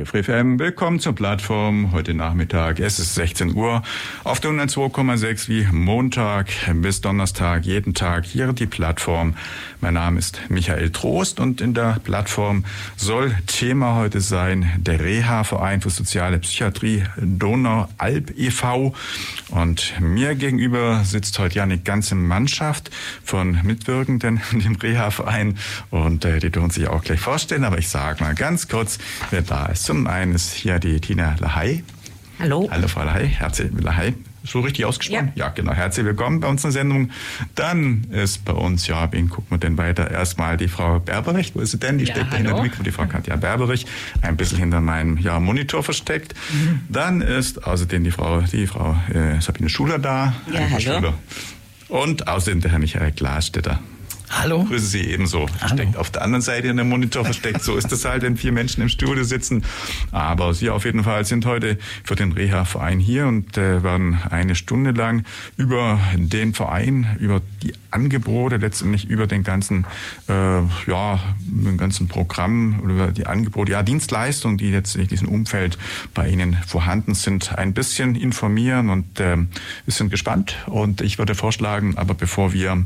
Radio Free willkommen zur Plattform. Heute Nachmittag, es ist 16 Uhr, auf der 102,6 wie Montag bis Donnerstag, jeden Tag hier die Plattform. Mein Name ist Michael Trost und in der Plattform soll Thema heute sein der Reha-Verein für soziale Psychiatrie Donau-Alb e.V. Und mir gegenüber sitzt heute ja eine ganze Mannschaft von Mitwirkenden in dem Reha-Verein und äh, die dürfen sich auch gleich vorstellen, aber ich sage mal ganz kurz, wer da ist. Zum einen ist hier die Tina Lahey. Hallo. Hallo Frau Lahey, herzlich Lahey. So richtig ausgesprochen? Ja. ja, genau. Herzlich willkommen bei uns in der Sendung. Dann ist bei uns, ja, wen gucken wir denn weiter? Erstmal die Frau Berberich. Wo ist sie denn? Die ja, steckt hinter dem Mikro, die Frau Katja Berberich. Ein bisschen hinter meinem ja, Monitor versteckt. Mhm. Dann ist außerdem die Frau, die Frau äh, Sabine Schuler da. Ja, hallo. Schuler. Und außerdem der Herr Michael Glasstetter. Hallo. Grüße Sie ebenso. Versteckt auf der anderen Seite in der Monitor versteckt. So ist es halt, wenn vier Menschen im Studio sitzen. Aber Sie auf jeden Fall sind heute für den Reha-Verein hier und äh, werden eine Stunde lang über den Verein, über die Angebote, letztendlich über den ganzen, äh, ja, den ganzen Programm oder über die Angebote, ja, Dienstleistungen, die letztendlich in diesem Umfeld bei Ihnen vorhanden sind, ein bisschen informieren und äh, wir sind gespannt und ich würde vorschlagen, aber bevor wir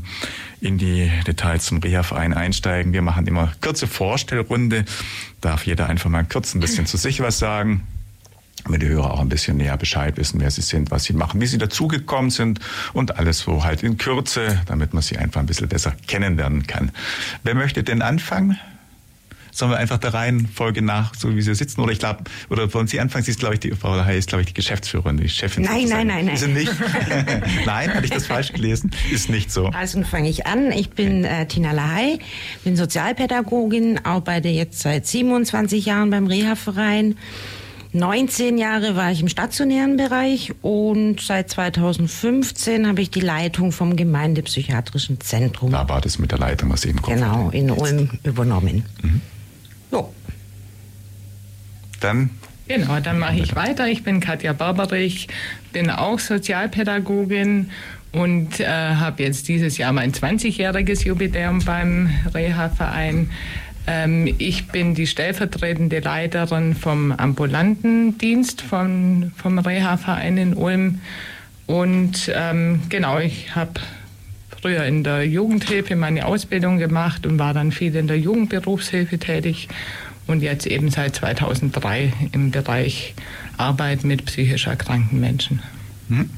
in die Details zum Reha-Verein einsteigen. Wir machen immer kurze Vorstellrunde. Darf jeder einfach mal kurz ein bisschen zu sich was sagen damit die Hörer auch ein bisschen näher Bescheid wissen, wer sie sind, was sie machen, wie sie dazugekommen sind und alles so halt in Kürze, damit man sie einfach ein bisschen besser kennenlernen kann. Wer möchte denn anfangen? Sollen wir einfach der Reihenfolge nach, so wie Sie sitzen? Oder ich glaube, oder wollen Sie anfangen? Sie ist, glaube ich, die Frau Hay ist, glaube ich, die Geschäftsführerin, die Chefin. Nein, nein, nein, nein. Ist nicht? nein, hatte ich das falsch gelesen? Ist nicht so. Also fange ich an. Ich bin äh, Tina Lahey, bin Sozialpädagogin, arbeite jetzt seit 27 Jahren beim Reha-Verein. 19 Jahre war ich im stationären Bereich und seit 2015 habe ich die Leitung vom Gemeindepsychiatrischen Zentrum. Da war das mit der Leitung, was eben kommt. Genau, in Ulm übernommen. Mhm. So. Dann Genau, dann mache ich weiter. Ich bin Katja Barberich, bin auch Sozialpädagogin und äh, habe jetzt dieses Jahr mein 20-jähriges Jubiläum beim Reha-Verein. Ähm, ich bin die stellvertretende Leiterin vom ambulanten Dienst vom, vom Reha-Verein in Ulm. Und ähm, genau, ich habe früher in der Jugendhilfe meine Ausbildung gemacht und war dann viel in der Jugendberufshilfe tätig und jetzt eben seit 2003 im Bereich Arbeit mit psychisch erkrankten Menschen. Hm?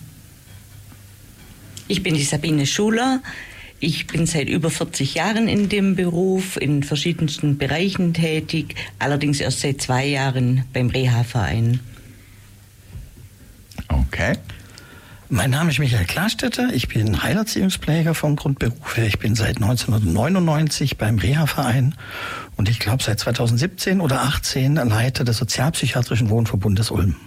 Ich bin die Sabine Schuler. Ich bin seit über 40 Jahren in dem Beruf, in verschiedensten Bereichen tätig, allerdings erst seit zwei Jahren beim Reha-Verein. Okay. Mein Name ist Michael Klarstetter, ich bin Heilerziehungspfleger vom Grundberuf her. Ich bin seit 1999 beim Reha-Verein und ich glaube seit 2017 oder 2018 Leiter des Sozialpsychiatrischen Wohnverbundes Ulm.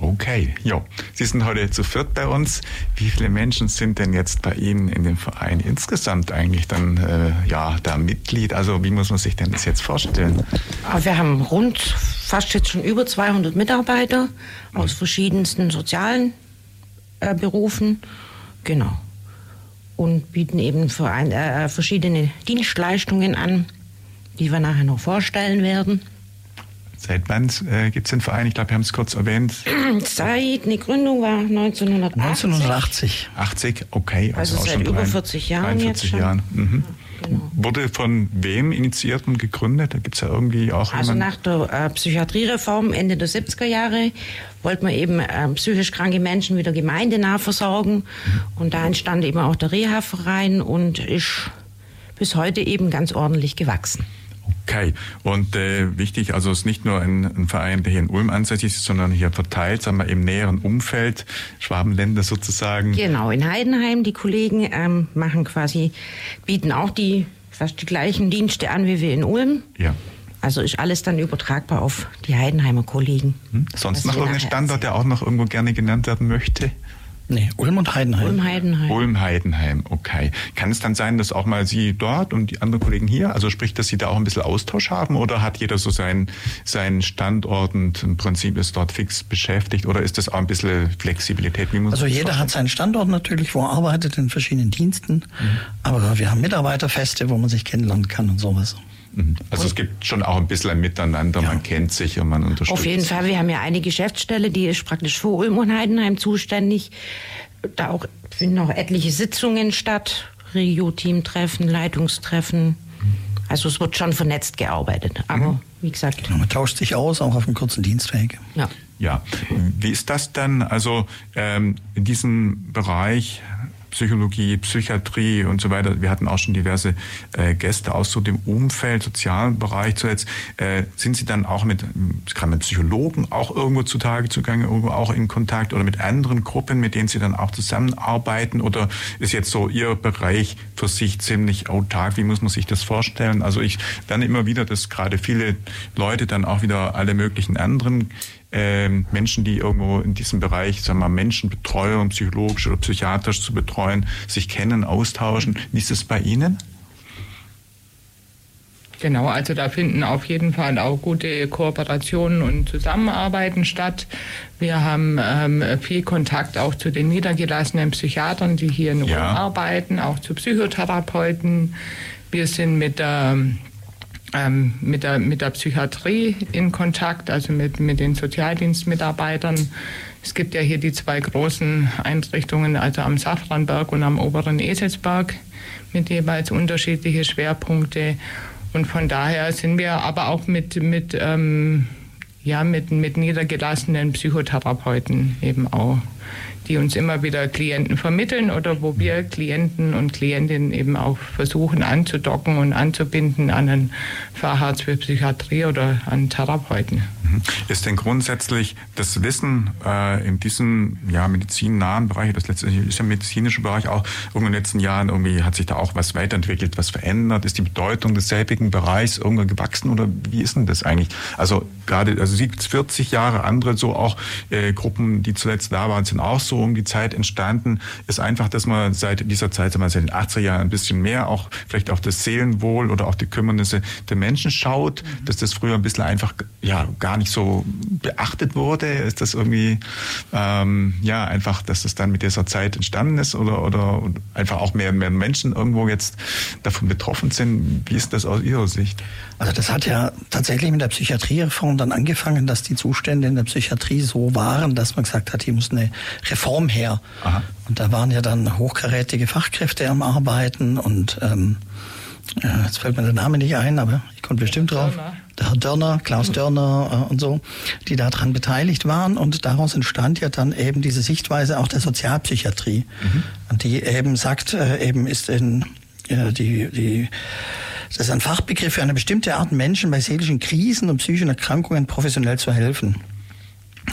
Okay, ja. Sie sind heute zu viert bei uns. Wie viele Menschen sind denn jetzt bei Ihnen in dem Verein insgesamt eigentlich dann äh, ja da Mitglied? Also wie muss man sich denn das jetzt vorstellen? Ah, wir haben rund fast jetzt schon über 200 Mitarbeiter aus verschiedensten sozialen äh, Berufen. Genau. Und bieten eben Verein, äh, verschiedene Dienstleistungen an, die wir nachher noch vorstellen werden. Seit wann äh, gibt es den Verein? Ich glaube, wir haben es kurz erwähnt. Seit die Gründung war 1980. 1980. 80, okay. Also, also seit über 40 Jahren 43 jetzt schon. Jahren. Mhm. Genau. Wurde von wem initiiert und gegründet? Da gibt es ja irgendwie auch Also nach der äh, Psychiatriereform Ende der 70er Jahre wollte man eben äh, psychisch kranke Menschen wieder gemeindenah versorgen. Mhm. Und da entstand eben auch der Reha-Verein und ist bis heute eben ganz ordentlich gewachsen. Okay, und äh, wichtig, also es ist nicht nur ein, ein, Verein, der hier in Ulm ansässig ist, sondern hier verteilt, sagen wir, im näheren Umfeld, Schwabenländer sozusagen. Genau, in Heidenheim, die Kollegen ähm, machen quasi, bieten auch die fast die gleichen Dienste an wie wir in Ulm. Ja. Also ist alles dann übertragbar auf die Heidenheimer Kollegen. Hm? Sonst noch irgendein Standort, der auch noch irgendwo gerne genannt werden möchte? Nee, Ulm und Heidenheim. Ulm Heidenheim. Ulm Heidenheim, okay. Kann es dann sein, dass auch mal Sie dort und die anderen Kollegen hier, also sprich, dass Sie da auch ein bisschen Austausch haben oder hat jeder so seinen, seinen Standort und im Prinzip ist dort fix beschäftigt oder ist das auch ein bisschen Flexibilität? Wie muss also jeder hat seinen Standort natürlich, wo er arbeitet in verschiedenen Diensten, mhm. aber wir haben Mitarbeiterfeste, wo man sich kennenlernen kann und sowas. Also und es gibt schon auch ein bisschen ein Miteinander, ja. man kennt sich und man unterstützt. Auf jeden Fall, wir haben ja eine Geschäftsstelle, die ist praktisch für Ulm und Heidenheim zuständig. Da auch, finden auch etliche Sitzungen statt, Regio-Team-Treffen, Leitungstreffen. Also es wird schon vernetzt gearbeitet. Aber mhm. wie gesagt. Genau, man tauscht sich aus, auch auf einem kurzen Dienstweg. Ja. Ja, wie ist das denn? Also ähm, in diesem Bereich Psychologie, Psychiatrie und so weiter. Wir hatten auch schon diverse äh, Gäste aus so dem Umfeld, sozialen Bereich zuletzt. Äh, sind Sie dann auch mit, gerade mit Psychologen auch irgendwo zutage zugange, irgendwo auch in Kontakt oder mit anderen Gruppen, mit denen Sie dann auch zusammenarbeiten? Oder ist jetzt so Ihr Bereich für sich ziemlich autark? Wie muss man sich das vorstellen? Also ich lerne immer wieder, dass gerade viele Leute dann auch wieder alle möglichen anderen ähm, Menschen, die irgendwo in diesem Bereich, sagen wir mal, Menschenbetreuung, psychologisch oder psychiatrisch zu betreuen, sich kennen, austauschen. Wie ist es bei Ihnen? Genau, also da finden auf jeden Fall auch gute Kooperationen und Zusammenarbeiten statt. Wir haben ähm, viel Kontakt auch zu den niedergelassenen Psychiatern, die hier in ja. arbeiten, auch zu Psychotherapeuten. Wir sind mit der ähm, mit, der, mit der Psychiatrie in Kontakt, also mit, mit den Sozialdienstmitarbeitern. Es gibt ja hier die zwei großen Einrichtungen, also am Safranberg und am oberen Eselsberg, mit jeweils unterschiedliche Schwerpunkte. Und von daher sind wir aber auch mit, mit, ähm, ja, mit, mit niedergelassenen Psychotherapeuten eben auch die uns immer wieder Klienten vermitteln oder wo wir Klienten und Klientinnen eben auch versuchen anzudocken und anzubinden an einen Facharzt für Psychiatrie oder an Therapeuten. Mhm. Ist denn grundsätzlich das Wissen äh, in diesem ja, medizinnahen Bereich, das letztendlich ist ja medizinische Bereich auch, in den letzten Jahren irgendwie hat sich da auch was weiterentwickelt, was verändert? Ist die Bedeutung des selbigen Bereichs irgendwann gewachsen oder wie ist denn das eigentlich? Also gerade, also 40 Jahre andere so auch äh, Gruppen, die zuletzt da waren, sind auch so um die Zeit entstanden. Ist einfach, dass man seit dieser Zeit, sagen wir seit den 80er Jahren ein bisschen mehr auch vielleicht auf das Seelenwohl oder auch die Kümmernisse der Menschen schaut, mhm. dass das früher ein bisschen einfach ja gar nicht so beachtet wurde. Ist das irgendwie ähm, ja einfach, dass das dann mit dieser Zeit entstanden ist oder oder einfach auch mehr und mehr Menschen irgendwo jetzt davon betroffen sind? Wie ist das aus Ihrer Sicht? Also das hat ja tatsächlich mit der Psychiatriereform dann angefangen, dass die Zustände in der Psychiatrie so waren, dass man gesagt hat, hier muss eine Reform her. Aha. Und da waren ja dann hochkarätige Fachkräfte am Arbeiten und ähm, ja, jetzt fällt mir der Name nicht ein, aber ich komme bestimmt drauf. Der Herr Dörner, Klaus Dörner äh, und so, die daran beteiligt waren. Und daraus entstand ja dann eben diese Sichtweise auch der Sozialpsychiatrie, mhm. die eben sagt, äh, eben ist in äh, die, die das ist ein Fachbegriff für eine bestimmte Art Menschen bei seelischen Krisen und psychischen Erkrankungen professionell zu helfen.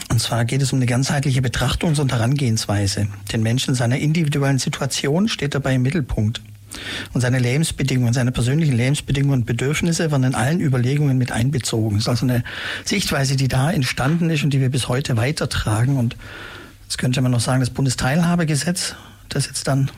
Und zwar geht es um eine ganzheitliche Betrachtungs- und Herangehensweise. Den Menschen in seiner individuellen Situation steht dabei im Mittelpunkt. Und seine Lebensbedingungen, seine persönlichen Lebensbedingungen und Bedürfnisse werden in allen Überlegungen mit einbezogen. Das ist also eine Sichtweise, die da entstanden ist und die wir bis heute weitertragen. Und jetzt könnte man noch sagen, das Bundesteilhabegesetz, das jetzt dann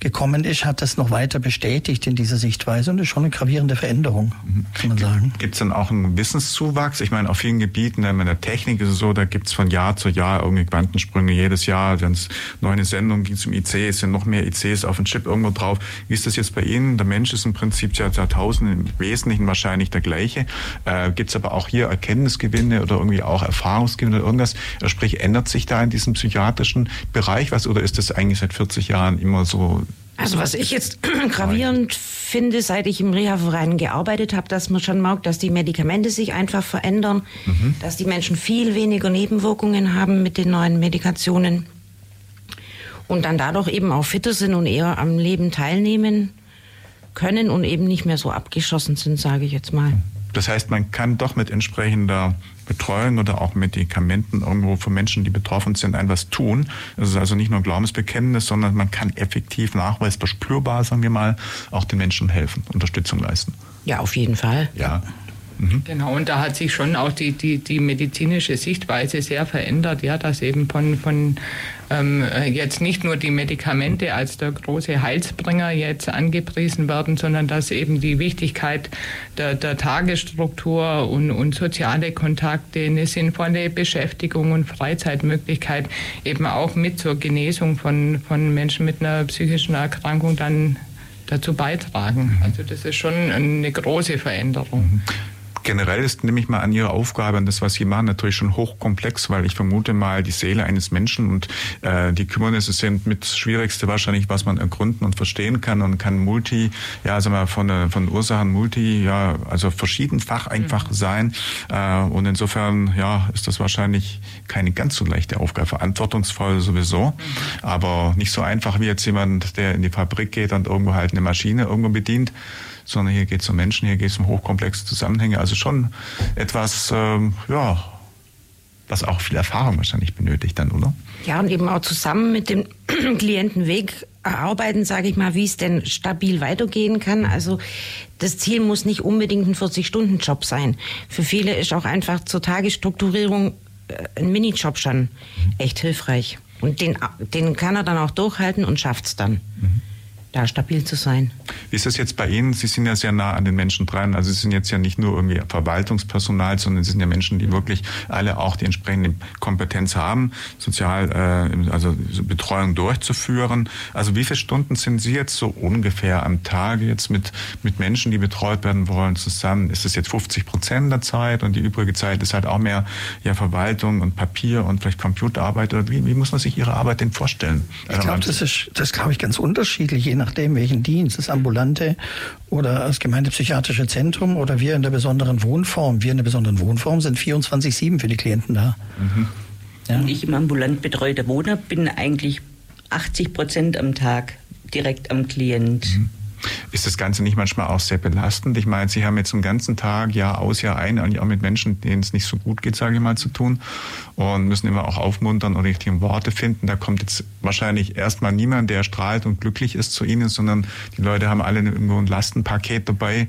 gekommen ist, hat das noch weiter bestätigt in dieser Sichtweise und ist schon eine gravierende Veränderung, kann man sagen. Gibt es dann auch einen Wissenszuwachs? Ich meine, auf vielen Gebieten, in der Technik ist es so, da gibt es von Jahr zu Jahr irgendwie Quantensprünge. Jedes Jahr, wenn es neue Sendungen gibt zum IC, es sind noch mehr ICs auf dem Chip irgendwo drauf. Wie ist das jetzt bei Ihnen? Der Mensch ist im Prinzip seit Jahrtausenden im Wesentlichen wahrscheinlich der gleiche. Äh, gibt es aber auch hier Erkenntnisgewinne oder irgendwie auch Erfahrungsgewinne oder irgendwas? Sprich, ändert sich da in diesem psychiatrischen Bereich was oder ist das eigentlich seit 40 Jahren immer so also was ich jetzt gravierend finde, seit ich im Reha-Verein gearbeitet habe, dass man schon merkt, dass die Medikamente sich einfach verändern, mhm. dass die Menschen viel weniger Nebenwirkungen haben mit den neuen Medikationen und dann dadurch eben auch fitter sind und eher am Leben teilnehmen können und eben nicht mehr so abgeschossen sind, sage ich jetzt mal. Das heißt, man kann doch mit entsprechender Betreuung oder auch Medikamenten irgendwo für Menschen, die betroffen sind, etwas tun. Das ist also nicht nur Glaubensbekenntnis, sondern man kann effektiv nachweisbar spürbar, sagen wir mal, auch den Menschen helfen, Unterstützung leisten. Ja, auf jeden Fall. Ja. Mhm. Genau, und da hat sich schon auch die, die, die medizinische Sichtweise sehr verändert, ja, dass eben von, von ähm, jetzt nicht nur die Medikamente als der große Heilsbringer jetzt angepriesen werden, sondern dass eben die Wichtigkeit der, der Tagesstruktur und, und soziale Kontakte, eine sinnvolle Beschäftigung und Freizeitmöglichkeit eben auch mit zur Genesung von, von Menschen mit einer psychischen Erkrankung dann dazu beitragen. Also das ist schon eine große Veränderung. Generell ist, nehme ich mal an, Ihre Aufgabe und das, was Sie machen, natürlich schon hochkomplex, weil ich vermute mal, die Seele eines Menschen und äh, die Kümmernisse sind mit Schwierigste wahrscheinlich, was man ergründen und verstehen kann und kann multi, ja, sagen wir von, äh, von Ursachen multi, ja, also verschiedenfach einfach mhm. sein. Äh, und insofern, ja, ist das wahrscheinlich keine ganz so leichte Aufgabe, verantwortungsvoll sowieso, mhm. aber nicht so einfach wie jetzt jemand, der in die Fabrik geht und irgendwo halt eine Maschine irgendwo bedient sondern hier geht es um Menschen, hier geht es um hochkomplexe Zusammenhänge. Also schon etwas, ähm, ja, was auch viel Erfahrung wahrscheinlich benötigt dann, oder? Ja, und eben auch zusammen mit dem Klientenweg erarbeiten, sage ich mal, wie es denn stabil weitergehen kann. Also das Ziel muss nicht unbedingt ein 40-Stunden-Job sein. Für viele ist auch einfach zur Tagesstrukturierung äh, ein Minijob schon echt hilfreich. Und den, den kann er dann auch durchhalten und schafft es dann. Mhm da stabil zu sein. Wie ist das jetzt bei Ihnen? Sie sind ja sehr nah an den Menschen dran. Also Sie sind jetzt ja nicht nur irgendwie Verwaltungspersonal, sondern Sie sind ja Menschen, die wirklich alle auch die entsprechende Kompetenz haben, sozial, äh, also Betreuung durchzuführen. Also wie viele Stunden sind Sie jetzt so ungefähr am Tag jetzt mit, mit Menschen, die betreut werden wollen, zusammen? Ist das jetzt 50 Prozent der Zeit und die übrige Zeit ist halt auch mehr ja, Verwaltung und Papier und vielleicht Computerarbeit? Oder wie, wie muss man sich Ihre Arbeit denn vorstellen? Ich glaube, das ist, das glaube ich ganz unterschiedlich, je nach nachdem welchen Dienst, das ambulante oder das gemeindepsychiatrische Zentrum oder wir in der besonderen Wohnform. Wir in der besonderen Wohnform sind 24-7 für die Klienten da. Mhm. Ja. Ich im ambulant betreuten Wohner bin eigentlich 80 Prozent am Tag direkt am Klient. Mhm. Ist das Ganze nicht manchmal auch sehr belastend? Ich meine, Sie haben jetzt den ganzen Tag, Jahr aus, Jahr ein, eigentlich auch mit Menschen, denen es nicht so gut geht, sage ich mal, zu tun und müssen immer auch aufmuntern und richtige Worte finden. Da kommt jetzt wahrscheinlich erstmal niemand, der strahlt und glücklich ist zu Ihnen, sondern die Leute haben alle irgendwo ein Lastenpaket dabei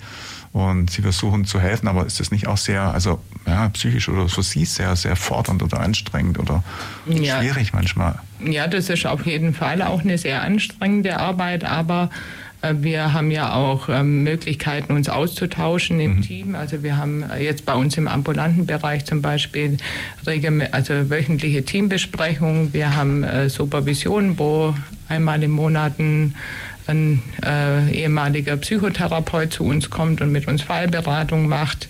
und sie versuchen zu helfen, aber ist das nicht auch sehr, also ja, psychisch oder für Sie sehr, sehr fordernd oder anstrengend oder ja. schwierig manchmal? Ja, das ist auf jeden Fall auch eine sehr anstrengende Arbeit, aber wir haben ja auch ähm, Möglichkeiten, uns auszutauschen im mhm. Team. Also wir haben äh, jetzt bei uns im ambulanten Bereich zum Beispiel also wöchentliche Teambesprechungen. Wir haben äh, Supervision, wo einmal im Monat ein ein äh, ehemaliger Psychotherapeut zu uns kommt und mit uns Fallberatung macht.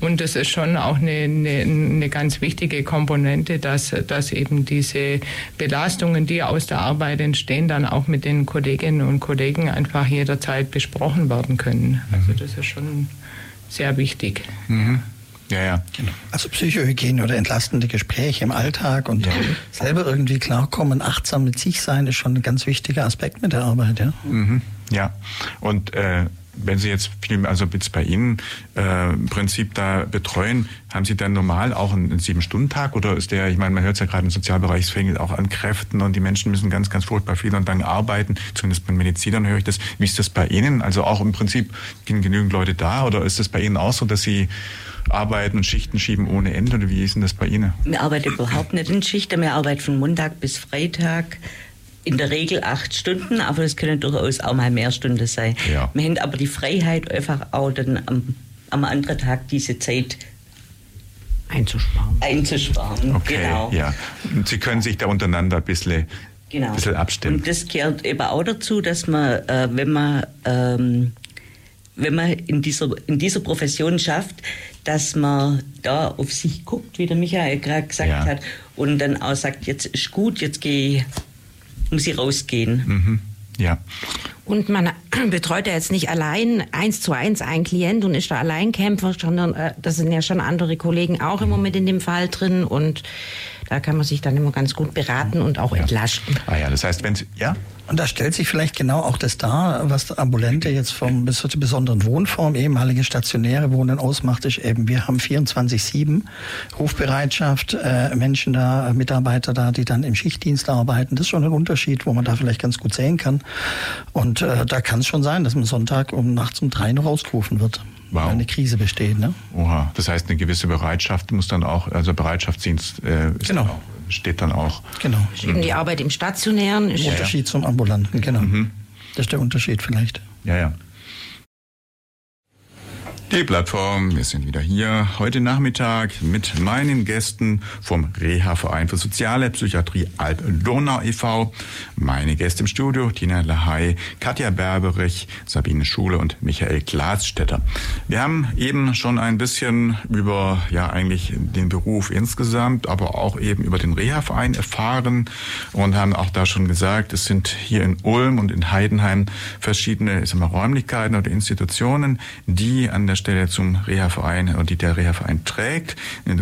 Und das ist schon auch eine, eine, eine ganz wichtige Komponente, dass, dass eben diese Belastungen, die aus der Arbeit entstehen, dann auch mit den Kolleginnen und Kollegen einfach jederzeit besprochen werden können. Also das ist schon sehr wichtig. Mhm. Ja, ja. Genau. Also Psychohygiene oder entlastende Gespräche im Alltag und ja. selber irgendwie klarkommen, achtsam mit sich sein, ist schon ein ganz wichtiger Aspekt mit der Arbeit, ja. Mhm. Ja. Und äh, wenn Sie jetzt viel, also jetzt bei Ihnen äh, im Prinzip da betreuen, haben Sie dann normal auch einen, einen Sieben-Stunden-Tag oder ist der, ich meine, man hört es ja gerade im Sozialbereich, es fängt auch an Kräften und die Menschen müssen ganz, ganz furchtbar viel und lang arbeiten. Zumindest bei Medizinern höre ich das. Wie ist das bei Ihnen? Also auch im Prinzip sind genügend Leute da oder ist das bei Ihnen auch so, dass Sie arbeiten und Schichten schieben ohne Ende oder wie ist denn das bei Ihnen? Wir arbeiten überhaupt nicht in Schichten, wir arbeiten von Montag bis Freitag in der Regel acht Stunden, aber es können durchaus auch mal mehr Stunden sein. Ja. Wir haben aber die Freiheit, einfach auch dann am, am anderen Tag diese Zeit einzusparen. Einzusparen, okay, genau. Ja. Und Sie können sich da untereinander ein bisschen, genau. ein bisschen abstimmen. Und das gehört eben auch dazu, dass man, äh, wenn man ähm, wenn man in dieser, in dieser Profession schafft, dass man da auf sich guckt, wie der Michael gerade gesagt ja. hat, und dann auch sagt, jetzt ist gut, jetzt gehe muss ich rausgehen. Mhm. Ja. Und man betreut ja jetzt nicht allein eins zu eins einen Klient und ist da Alleinkämpfer, sondern äh, das sind ja schon andere Kollegen auch im Moment in dem Fall drin und da kann man sich dann immer ganz gut beraten und auch ja. entlasten. Ah ja, das heißt, wenn ja, und da stellt sich vielleicht genau auch das dar, was Ambulante jetzt vom besonderen Wohnform, ehemalige stationäre Wohnen ausmacht, ist eben, wir haben 24-7 Rufbereitschaft, äh, Menschen da, Mitarbeiter da, die dann im Schichtdienst arbeiten. Das ist schon ein Unterschied, wo man da vielleicht ganz gut sehen kann. Und äh, da kann es schon sein, dass man Sonntag um nachts um drei noch ausgerufen wird. Wow. Weil eine Krise besteht, ne? Oha, das heißt, eine gewisse Bereitschaft muss dann auch, also Bereitschaftsdienst äh, ist genau. auch steht dann auch. Genau. Eben die Arbeit im Stationären. Ist Unterschied ja. zum Ambulanten, genau. Mhm. Das ist der Unterschied vielleicht. Ja, ja. Die Plattform, wir sind wieder hier heute Nachmittag mit meinen Gästen vom Reha-Verein für Soziale Psychiatrie Alp-Donau e.V. Meine Gäste im Studio, Tina Lahey, Katja Berberich, Sabine Schule und Michael Glasstätter. Wir haben eben schon ein bisschen über, ja, eigentlich den Beruf insgesamt, aber auch eben über den Reha-Verein erfahren und haben auch da schon gesagt, es sind hier in Ulm und in Heidenheim verschiedene, ich sag mal, Räumlichkeiten oder Institutionen, die an der Stelle zum Reha-Verein und die der Reha-Verein trägt,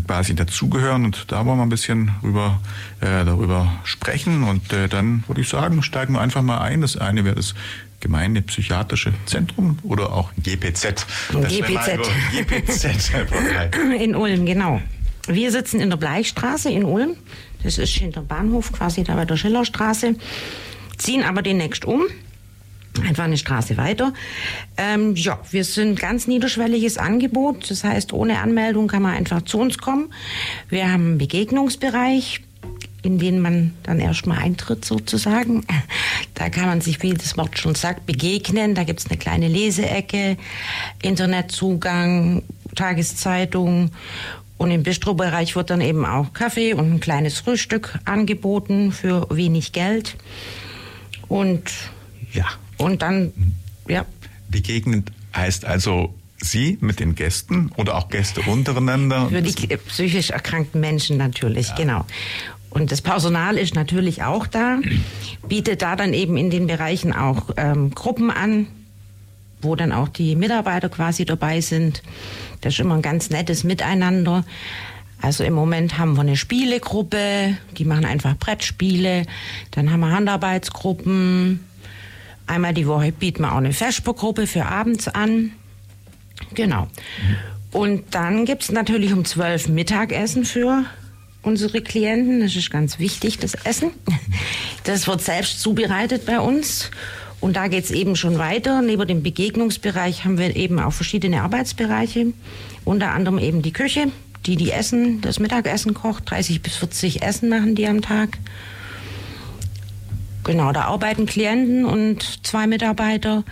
quasi dazugehören. Und da wollen wir ein bisschen rüber, äh, darüber sprechen. Und äh, dann würde ich sagen, steigen wir einfach mal ein. Das eine wäre das Gemeindepsychiatrische Zentrum oder auch GPZ. GPZ. GPZ. in Ulm, genau. Wir sitzen in der Bleichstraße in Ulm. Das ist hinter dem Bahnhof, quasi da bei der Schillerstraße. Ziehen aber demnächst um einfach eine Straße weiter. Ähm, ja, wir sind ganz niederschwelliges Angebot. Das heißt, ohne Anmeldung kann man einfach zu uns kommen. Wir haben einen Begegnungsbereich, in den man dann erstmal eintritt sozusagen. Da kann man sich, wie das Wort schon sagt, begegnen. Da gibt's eine kleine Leseecke, Internetzugang, Tageszeitung. Und im Bistrobereich wird dann eben auch Kaffee und ein kleines Frühstück angeboten für wenig Geld. Und ja, und dann, ja. Begegnend heißt also Sie mit den Gästen oder auch Gäste untereinander? Für die psychisch erkrankten Menschen natürlich, ja. genau. Und das Personal ist natürlich auch da, bietet da dann eben in den Bereichen auch ähm, Gruppen an, wo dann auch die Mitarbeiter quasi dabei sind. Das ist immer ein ganz nettes Miteinander. Also im Moment haben wir eine Spielegruppe, die machen einfach Brettspiele. Dann haben wir Handarbeitsgruppen, Einmal die Woche bieten wir auch eine Vespergruppe für abends an. Genau. Und dann gibt es natürlich um zwölf Mittagessen für unsere Klienten. Das ist ganz wichtig, das Essen. Das wird selbst zubereitet bei uns. Und da geht es eben schon weiter. Neben dem Begegnungsbereich haben wir eben auch verschiedene Arbeitsbereiche. Unter anderem eben die Küche, die die Essen, das Mittagessen kocht. 30 bis 40 Essen machen die am Tag. Genau, da arbeiten Klienten und zwei Mitarbeiter.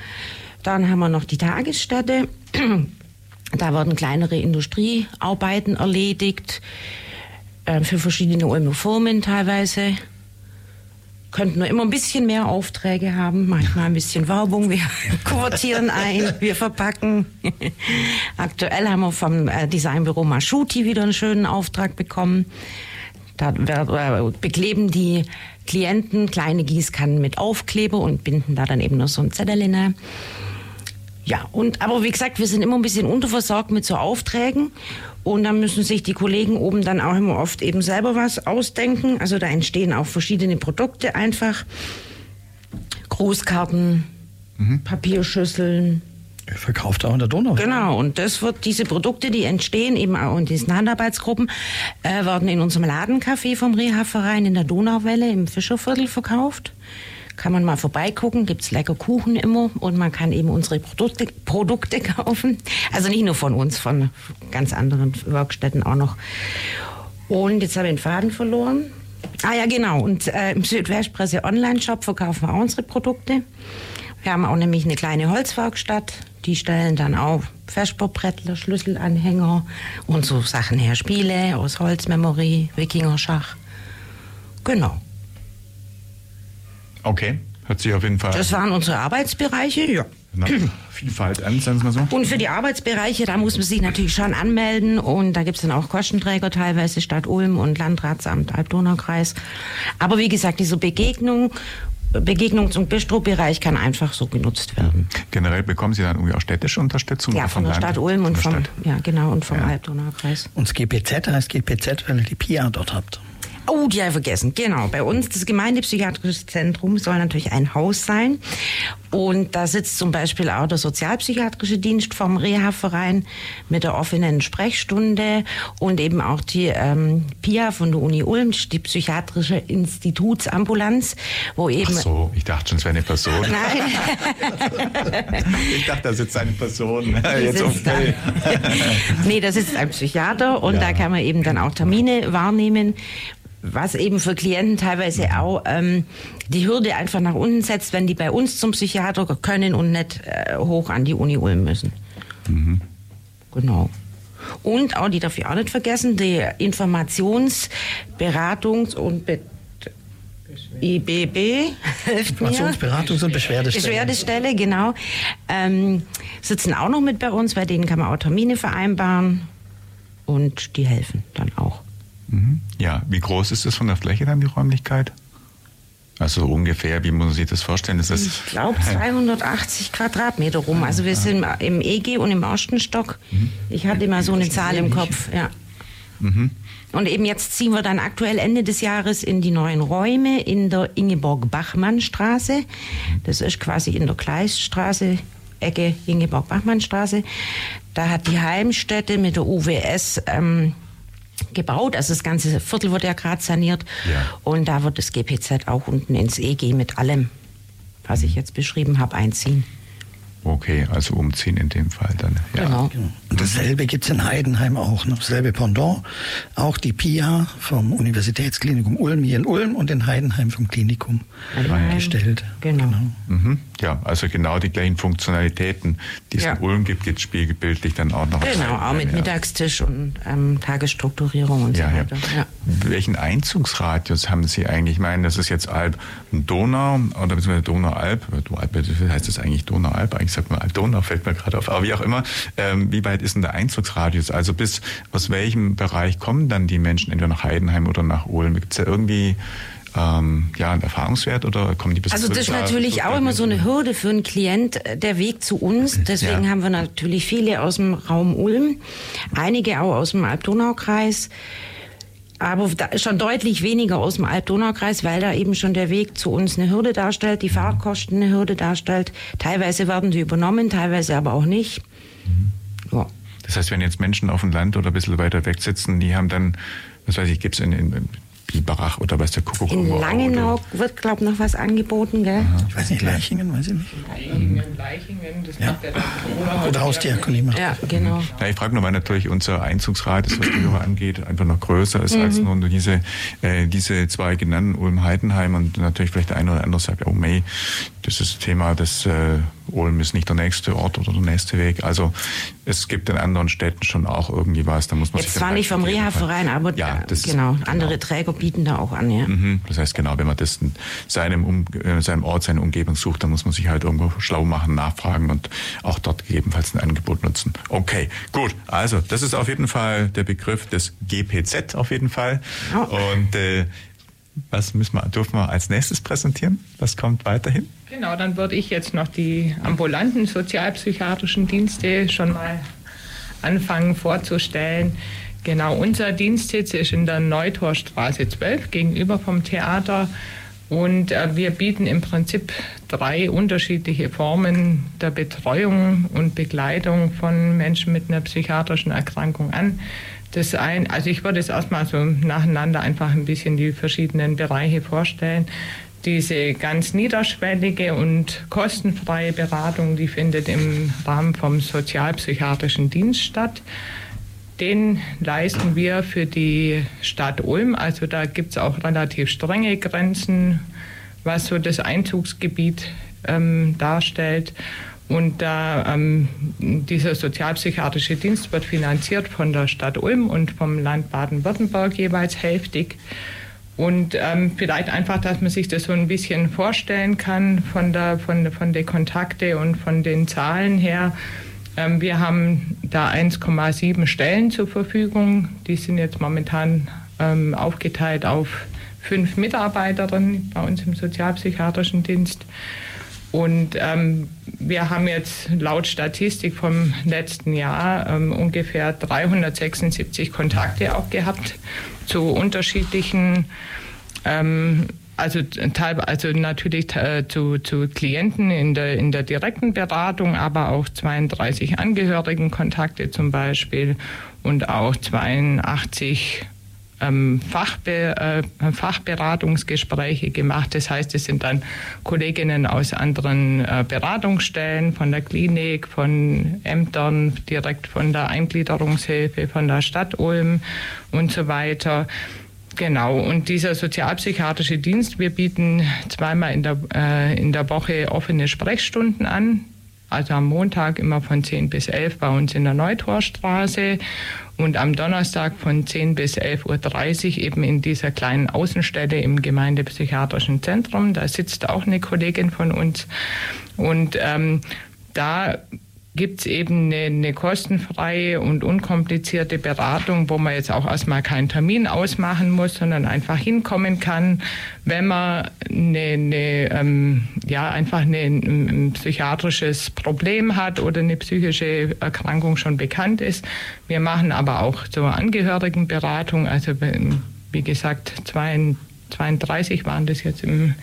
Dann haben wir noch die Tagesstätte. Da werden kleinere Industriearbeiten erledigt, äh, für verschiedene Ulmer Firmen teilweise. Könnten wir immer ein bisschen mehr Aufträge haben, manchmal ein bisschen Werbung. Wir kuvertieren ein, wir verpacken. Aktuell haben wir vom äh, Designbüro Maschuti wieder einen schönen Auftrag bekommen. Da bekleben die Klienten kleine Gießkannen mit Aufkleber und binden da dann eben noch so ein Zettel hinein. Ja, und aber wie gesagt, wir sind immer ein bisschen unterversorgt mit so Aufträgen und dann müssen sich die Kollegen oben dann auch immer oft eben selber was ausdenken. Also da entstehen auch verschiedene Produkte einfach. Grußkarten, mhm. Papierschüsseln, Verkauft auch in der Donau. Genau, und das wird, diese Produkte, die entstehen eben auch in diesen Handarbeitsgruppen, äh, werden in unserem Ladencafé vom Reha-Verein in der Donauwelle im Fischerviertel verkauft. Kann man mal vorbeigucken, gibt's lecker Kuchen immer und man kann eben unsere Produkte, Produkte kaufen. Also nicht nur von uns, von ganz anderen Werkstätten auch noch. Und jetzt habe ich den Faden verloren. Ah ja, genau. Und äh, im Südwestpresse Online-Shop verkaufen wir auch unsere Produkte. Wir haben auch nämlich eine kleine Holzwerkstatt. Die stellen dann auch Vesperbrettler, Schlüsselanhänger und so Sachen her. Spiele aus Holzmemory, Wikingerschach. Genau. Okay, hört sich auf jeden Fall. Das waren unsere Arbeitsbereiche, ja. Na, Vielfalt an, sagen wir so. Und für die Arbeitsbereiche, da muss man sich natürlich schon anmelden und da gibt es dann auch Kostenträger, teilweise Stadt Ulm und Landratsamt Alb-Donau-Kreis. Aber wie gesagt, diese Begegnung Begegnungs- und Bistrobereich kann einfach so genutzt werden. Generell bekommen Sie dann irgendwie auch städtische Unterstützung? Ja, von der Land? Stadt Ulm und vom, Stadt. ja, genau, und vom ja. Alb-Donau-Kreis. Und das GPZ heißt GPZ, weil ihr die PIA dort habt. Oh, die habe ich vergessen. Genau. Bei uns, das Gemeindepsychiatrische Zentrum soll natürlich ein Haus sein. Und da sitzt zum Beispiel auch der Sozialpsychiatrische Dienst vom Reha-Verein mit der offenen Sprechstunde und eben auch die ähm, PIA von der Uni Ulm, die Psychiatrische Institutsambulanz, wo eben. Ach so, ich dachte schon, es wäre eine Person. Nein. ich dachte, da sitzt eine Person. Jetzt okay. nee, das ist ein Psychiater und ja. da kann man eben dann auch Termine wahrnehmen was eben für Klienten teilweise auch ähm, die Hürde einfach nach unten setzt, wenn die bei uns zum Psychiater können und nicht äh, hoch an die Uni Ulm müssen. Mhm. Genau. Und auch, die darf ich auch nicht vergessen, die Informations-, Beratungs- und Be IBB Informationsberatungs- und Beschwerdestelle. Beschwerdestelle, genau. Ähm, sitzen auch noch mit bei uns, bei denen kann man auch Termine vereinbaren und die helfen dann auch. Mhm. Ja, wie groß ist das von der Fläche dann, die Räumlichkeit? Also ungefähr, wie muss man sich das vorstellen? Das ist ich glaube 280 Quadratmeter rum. Also wir sind im EG und im ersten Stock. Mhm. Ich hatte mal so eine Zahl im Kopf. Ja. Mhm. Und eben jetzt ziehen wir dann aktuell Ende des Jahres in die neuen Räume in der Ingeborg-Bachmann-Straße. Das ist quasi in der Kleiststraße, Ecke Ingeborg-Bachmann-Straße. Da hat die Heimstätte mit der UWS ähm, gebaut. Also das ganze Viertel wird ja gerade saniert. Ja. Und da wird das GPZ auch unten ins EG mit allem, was ich jetzt beschrieben habe, einziehen. Okay, also umziehen in dem Fall dann. Ja. Genau. Und dasselbe gibt es in Heidenheim auch. Ne? Dasselbe Pendant. Auch die PIA vom Universitätsklinikum Ulm hier in Ulm und in Heidenheim vom Klinikum gestellt. Genau. genau. Mhm. Ja, also genau die gleichen Funktionalitäten, die es ja. in Ulm gibt, gibt es spiegelbildlich dann auch noch. Genau, auch mit ja. Mittagstisch und ähm, Tagesstrukturierung und ja, so weiter. Ja. Welchen Einzugsradius haben Sie eigentlich? Ich meine, das ist jetzt Alb Donau oder beziehungsweise Donau-Alb. Donau-Alb heißt das eigentlich Donau-Alb? Eigentlich sagt man Alb-Donau, fällt mir gerade auf. Aber wie auch immer, ähm, wie weit ist denn der Einzugsradius? Also bis aus welchem Bereich kommen dann die Menschen entweder nach Heidenheim oder nach Ulm? Gibt es ja irgendwie ähm, ja, ein Erfahrungswert oder kommen die bis Also das ist natürlich auch immer so eine Hürde für einen Klient, äh, der Weg zu uns. Deswegen ja. haben wir natürlich viele aus dem Raum Ulm, einige auch aus dem Alb-Donau-Kreis. Aber schon deutlich weniger aus dem Alb-Donau-Kreis, weil da eben schon der Weg zu uns eine Hürde darstellt, die Fahrkosten eine Hürde darstellt. Teilweise werden die übernommen, teilweise aber auch nicht. Ja. Das heißt, wenn jetzt Menschen auf dem Land oder ein bisschen weiter weg sitzen, die haben dann, was weiß ich, gibt es in, in Biberach oder was der Kuckuck. In Langenau wird, glaube ich, noch was angeboten, gell? Aha. Ich weiß nicht, Leichingen, weiß ich nicht. Leichingen, Leichingen, das ja. macht ja dann Oder Hausdiakonie macht Ja, genau. Ja, ich frage nur, weil natürlich unser Einzugsrat, was die Hörer angeht, einfach noch größer ist mhm. als nur diese, äh, diese zwei genannten, Ulm-Heidenheim und natürlich vielleicht der eine oder andere sagt, oh mei, das ist das Thema, das äh, Ulm ist nicht der nächste Ort oder der nächste Weg. Also es gibt in anderen Städten schon auch irgendwie was. Da muss man Jetzt sich zwar nicht vom Reha-Verein, aber ja, das, genau, genau, andere Träger bieten da auch an. Ja. Mhm, das heißt genau, wenn man das in seinem, um, äh, seinem Ort, seine Umgebung sucht, dann muss man sich halt irgendwo schlau machen, nachfragen und auch dort gegebenenfalls ein Angebot nutzen. Okay, gut. Also das ist auf jeden Fall der Begriff des GPZ auf jeden Fall. Oh. Und äh, was müssen wir, dürfen wir als nächstes präsentieren? Was kommt weiterhin? Genau, dann würde ich jetzt noch die ambulanten sozialpsychiatrischen Dienste schon mal anfangen vorzustellen. Genau, unser Dienstsitz ist in der Neutorstraße 12 gegenüber vom Theater. Und äh, wir bieten im Prinzip drei unterschiedliche Formen der Betreuung und Begleitung von Menschen mit einer psychiatrischen Erkrankung an. Das ein, also ich würde es erstmal so nacheinander einfach ein bisschen die verschiedenen Bereiche vorstellen. Diese ganz niederschwellige und kostenfreie Beratung, die findet im Rahmen vom sozialpsychiatrischen Dienst statt. Den leisten wir für die Stadt Ulm. Also da gibt es auch relativ strenge Grenzen, was so das Einzugsgebiet ähm, darstellt. Und da ähm, dieser sozialpsychiatrische Dienst wird finanziert von der Stadt Ulm und vom Land Baden-Württemberg jeweils hälftig. Und ähm, vielleicht einfach, dass man sich das so ein bisschen vorstellen kann von der, von, von den Kontakte und von den Zahlen her. Ähm, wir haben da 1,7 Stellen zur Verfügung. Die sind jetzt momentan ähm, aufgeteilt auf fünf Mitarbeiterinnen bei uns im sozialpsychiatrischen Dienst. Und ähm, wir haben jetzt laut Statistik vom letzten Jahr ähm, ungefähr 376 Kontakte auch gehabt zu unterschiedlichen ähm, also, also natürlich äh, zu, zu Klienten in der, in der direkten Beratung, aber auch 32 Angehörigenkontakte zum Beispiel und auch 82 ähm, Fachbe äh, Fachberatungsgespräche gemacht. Das heißt, es sind dann Kolleginnen aus anderen äh, Beratungsstellen, von der Klinik, von Ämtern, direkt von der Eingliederungshilfe, von der Stadt Ulm und so weiter. Genau, und dieser sozialpsychiatrische Dienst, wir bieten zweimal in der, äh, in der Woche offene Sprechstunden an. Also am Montag immer von 10 bis 11 bei uns in der Neutorstraße und am Donnerstag von 10 bis 11.30 Uhr eben in dieser kleinen Außenstelle im Gemeindepsychiatrischen Zentrum. Da sitzt auch eine Kollegin von uns. Und ähm, da gibt es eben eine, eine, kostenfreie und unkomplizierte Beratung, wo man jetzt auch erstmal keinen Termin ausmachen muss, sondern einfach hinkommen kann, wenn man eine, eine ähm, ja, einfach eine, ein psychiatrisches Problem hat oder eine psychische Erkrankung schon bekannt ist. Wir machen aber auch so Angehörigenberatung, also wie gesagt, zwei 32 waren das jetzt im,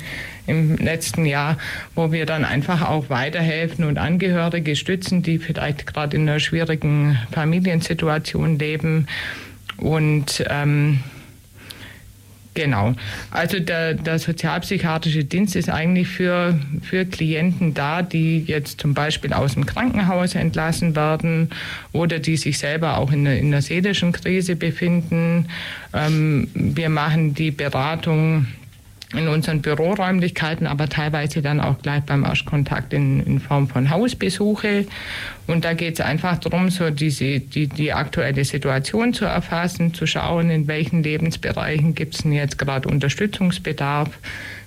im letzten Jahr, wo wir dann einfach auch weiterhelfen und Angehörige stützen, die vielleicht gerade in einer schwierigen Familiensituation leben. Und ähm, Genau. Also der, der sozialpsychiatrische Dienst ist eigentlich für, für Klienten da, die jetzt zum Beispiel aus dem Krankenhaus entlassen werden oder die sich selber auch in, in einer seelischen Krise befinden. Ähm, wir machen die Beratung in unseren Büroräumlichkeiten, aber teilweise dann auch gleich beim Erstkontakt in, in Form von Hausbesuche. Und da geht es einfach darum, so diese, die, die aktuelle Situation zu erfassen, zu schauen, in welchen Lebensbereichen gibt es denn jetzt gerade Unterstützungsbedarf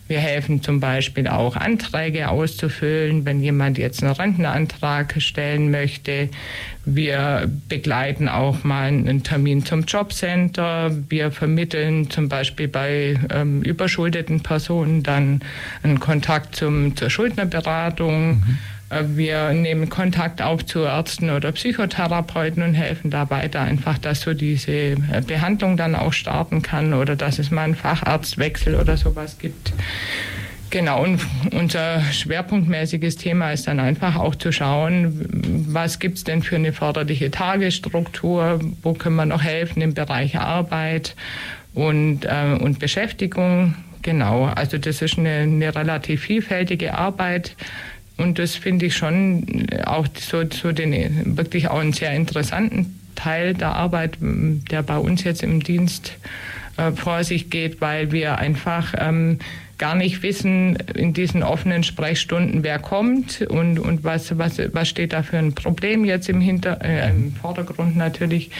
wir helfen zum Beispiel auch Anträge auszufüllen, wenn jemand jetzt einen Rentenantrag stellen möchte. Wir begleiten auch mal einen Termin zum Jobcenter. Wir vermitteln zum Beispiel bei ähm, überschuldeten Personen dann einen Kontakt zum, zur Schuldnerberatung. Mhm. Äh, wir nehmen Kontakt auf zu Ärzten oder Psychotherapeuten und helfen da weiter, einfach, dass so diese äh, Behandlung dann auch starten kann oder dass es mal einen Facharztwechsel oder sowas gibt. Genau, und unser schwerpunktmäßiges Thema ist dann einfach auch zu schauen, was gibt es denn für eine förderliche Tagesstruktur, wo können wir noch helfen im Bereich Arbeit und, äh, und Beschäftigung. Genau, also das ist eine, eine relativ vielfältige Arbeit und das finde ich schon auch so, so den, wirklich auch einen sehr interessanten Teil der Arbeit, der bei uns jetzt im Dienst äh, vor sich geht, weil wir einfach ähm, gar nicht wissen in diesen offenen Sprechstunden, wer kommt und, und was, was, was steht da für ein Problem jetzt im, Hinter, äh, im Vordergrund natürlich.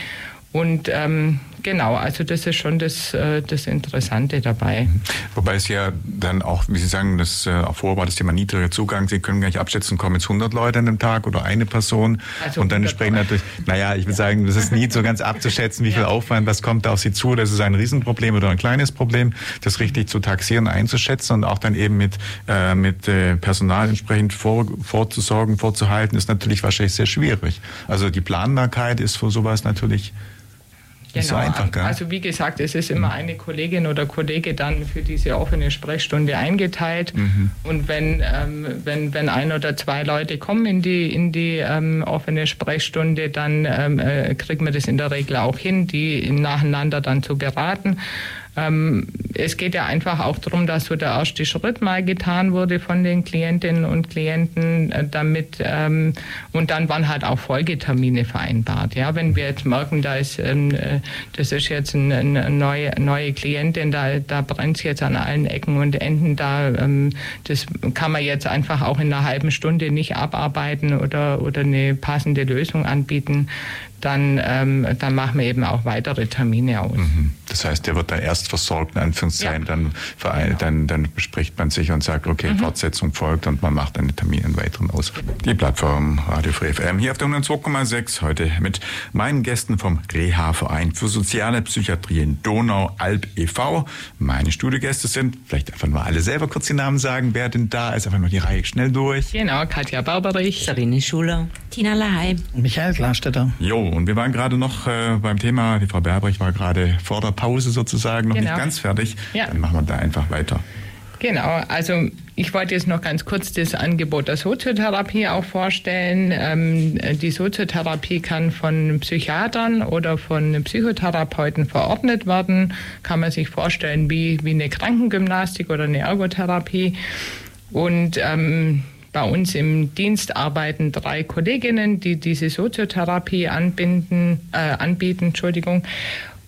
Und ähm, genau, also das ist schon das, äh, das Interessante dabei. Wobei es ja dann auch, wie Sie sagen, das äh, auch vorher war das Thema niedriger Zugang. Sie können gar nicht abschätzen, kommen jetzt 100 Leute an einem Tag oder eine Person. Also und dann entsprechend natürlich, naja, ich würde sagen, das ist nie so ganz abzuschätzen, wie viel ja. Aufwand, was kommt da auf Sie zu. Das ist ein Riesenproblem oder ein kleines Problem, das richtig zu taxieren, einzuschätzen und auch dann eben mit, äh, mit äh, Personal entsprechend vor, vorzusorgen, vorzuhalten, ist natürlich wahrscheinlich sehr schwierig. Also die Planbarkeit ist für sowas natürlich Genau. So einfach, gell? Also wie gesagt, es ist immer eine Kollegin oder Kollege dann für diese offene Sprechstunde eingeteilt. Mhm. Und wenn, ähm, wenn, wenn ein oder zwei Leute kommen in die, in die ähm, offene Sprechstunde, dann ähm, äh, kriegt man das in der Regel auch hin, die nacheinander dann zu beraten. Ähm, es geht ja einfach auch darum, dass so der erste Schritt mal getan wurde von den Klientinnen und Klienten, äh, damit ähm, und dann waren halt auch Folgetermine vereinbart. Ja, wenn wir jetzt merken, da ist ähm, äh, das ist jetzt eine, eine neue, neue Klientin, da, da brennt es jetzt an allen Ecken und Enden, da ähm, das kann man jetzt einfach auch in einer halben Stunde nicht abarbeiten oder oder eine passende Lösung anbieten dann, ähm, dann machen wir eben auch weitere Termine aus. Mhm. Das heißt, der wird dann erst versorgt, in Anführungszeichen, ja. dann, genau. dann, dann bespricht man sich und sagt, okay, mhm. Fortsetzung folgt und man macht einen Termin, einen weiteren aus. Die Plattform Radio Free FM hier auf der 102,6 heute mit meinen Gästen vom Reha-Verein für soziale Psychiatrie in Donau-Alb e.V. Meine Studiogäste sind, vielleicht einfach mal alle selber kurz die Namen sagen, wer denn da ist, einfach mal die Reihe schnell durch. Genau, Katja Barberich, Sabine Schuler, Tina Lahey, Michael Klarstetter. Jo, und wir waren gerade noch äh, beim Thema, die Frau Berberich war gerade vor der Pause sozusagen noch genau. nicht ganz fertig. Ja. Dann machen wir da einfach weiter. Genau, also ich wollte jetzt noch ganz kurz das Angebot der Soziotherapie auch vorstellen. Ähm, die Soziotherapie kann von Psychiatern oder von Psychotherapeuten verordnet werden. Kann man sich vorstellen wie, wie eine Krankengymnastik oder eine Ergotherapie. Und ähm, bei uns im Dienst arbeiten drei Kolleginnen, die diese Soziotherapie anbinden, äh, anbieten. Entschuldigung.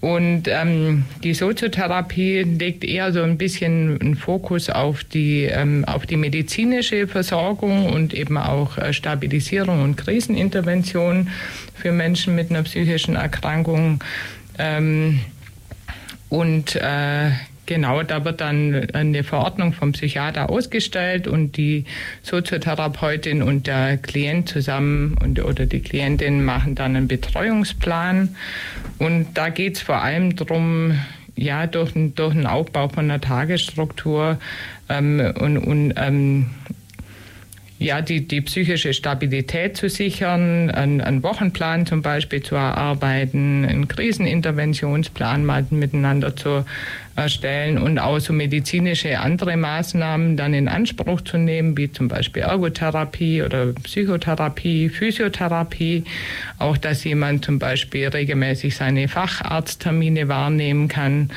Und ähm, die Soziotherapie legt eher so ein bisschen einen Fokus auf die, ähm, auf die medizinische Versorgung und eben auch äh, Stabilisierung und Krisenintervention für Menschen mit einer psychischen Erkrankung. Ähm, und äh, Genau, da wird dann eine Verordnung vom Psychiater ausgestellt und die Soziotherapeutin und der Klient zusammen und, oder die Klientin machen dann einen Betreuungsplan. Und da geht es vor allem darum, ja, durch, durch den Aufbau von einer Tagesstruktur ähm, und, und ähm, ja, die, die psychische Stabilität zu sichern, einen, einen Wochenplan zum Beispiel zu erarbeiten, einen Kriseninterventionsplan mal miteinander zu erstellen und auch so medizinische andere Maßnahmen dann in Anspruch zu nehmen, wie zum Beispiel Ergotherapie oder Psychotherapie, Physiotherapie. Auch, dass jemand zum Beispiel regelmäßig seine Facharzttermine wahrnehmen kann.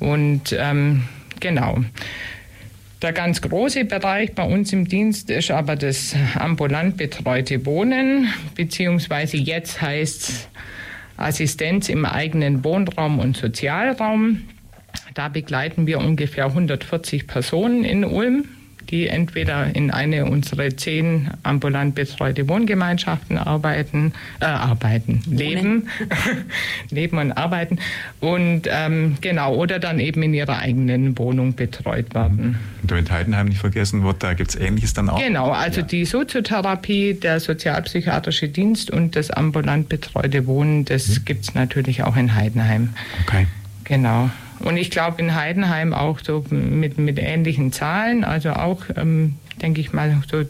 Und ähm, genau. Der ganz große Bereich bei uns im Dienst ist aber das ambulant betreute Wohnen, beziehungsweise jetzt heißt es Assistenz im eigenen Wohnraum und Sozialraum. Da begleiten wir ungefähr 140 Personen in Ulm die entweder in eine unserer zehn ambulant betreute Wohngemeinschaften arbeiten, äh, arbeiten, leben, leben und arbeiten und ähm, genau oder dann eben in ihrer eigenen Wohnung betreut werden. Und damit Heidenheim nicht vergessen wird, da gibt es Ähnliches dann auch. Genau, also ja. die Soziotherapie, der sozialpsychiatrische Dienst und das ambulant betreute Wohnen, das mhm. gibt es natürlich auch in Heidenheim. Okay. Genau. Und ich glaube in Heidenheim auch so mit, mit ähnlichen Zahlen, also auch, ähm, denke ich mal, so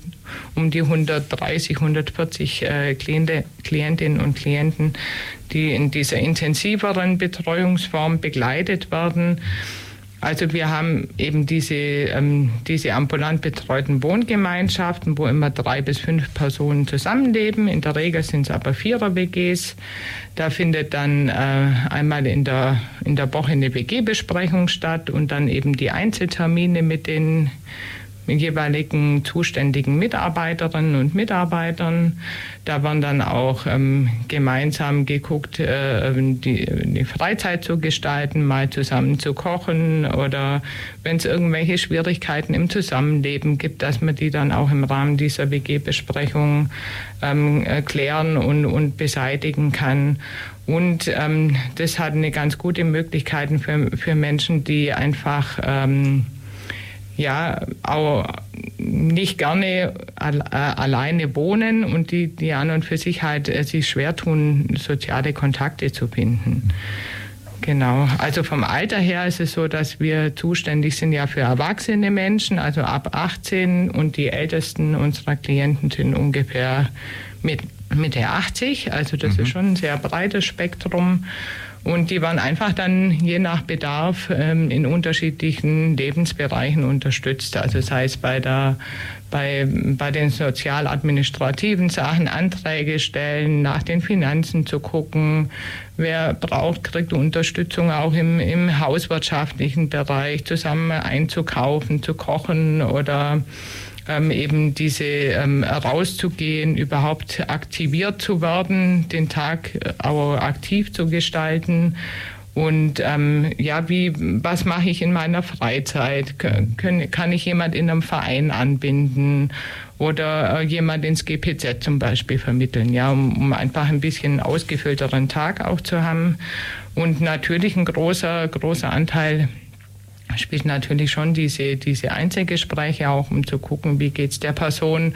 um die 130, 140 äh, Kliente, Klientinnen und Klienten, die in dieser intensiveren Betreuungsform begleitet werden. Also wir haben eben diese, ähm, diese ambulant betreuten Wohngemeinschaften, wo immer drei bis fünf Personen zusammenleben. In der Regel sind es aber Vierer-WGs. Da findet dann äh, einmal in der, in der Woche eine WG-Besprechung statt und dann eben die Einzeltermine mit den jeweiligen zuständigen Mitarbeiterinnen und Mitarbeitern. Da werden dann auch ähm, gemeinsam geguckt, äh, die, die, Freizeit zu gestalten, mal zusammen zu kochen oder wenn es irgendwelche Schwierigkeiten im Zusammenleben gibt, dass man die dann auch im Rahmen dieser WG-Besprechung ähm, klären und, und beseitigen kann. Und ähm, das hat eine ganz gute Möglichkeit für, für Menschen, die einfach ähm, ja auch nicht gerne äh, alleine wohnen und die, die an und für sich halt äh, sich schwer tun, soziale Kontakte zu finden. Genau. Also vom Alter her ist es so, dass wir zuständig sind ja für erwachsene Menschen, also ab 18 und die ältesten unserer Klienten sind ungefähr mit Mitte 80. Also das mhm. ist schon ein sehr breites Spektrum. Und die waren einfach dann je nach Bedarf ähm, in unterschiedlichen Lebensbereichen unterstützt. Also sei es bei der bei, bei den sozialadministrativen Sachen Anträge stellen, nach den Finanzen zu gucken. Wer braucht, kriegt Unterstützung auch im, im hauswirtschaftlichen Bereich, zusammen einzukaufen, zu kochen oder ähm, eben diese ähm, rauszugehen, überhaupt aktiviert zu werden, den Tag äh, auch aktiv zu gestalten Und ähm, ja, wie, was mache ich in meiner Freizeit? Können, kann ich jemand in einem Verein anbinden oder äh, jemand ins GPZ zum Beispiel vermitteln, ja, um, um einfach ein bisschen ausgefüllteren Tag auch zu haben. Und natürlich ein großer, großer Anteil spielt natürlich schon diese, diese Einzelgespräche auch, um zu gucken, wie geht es der Person,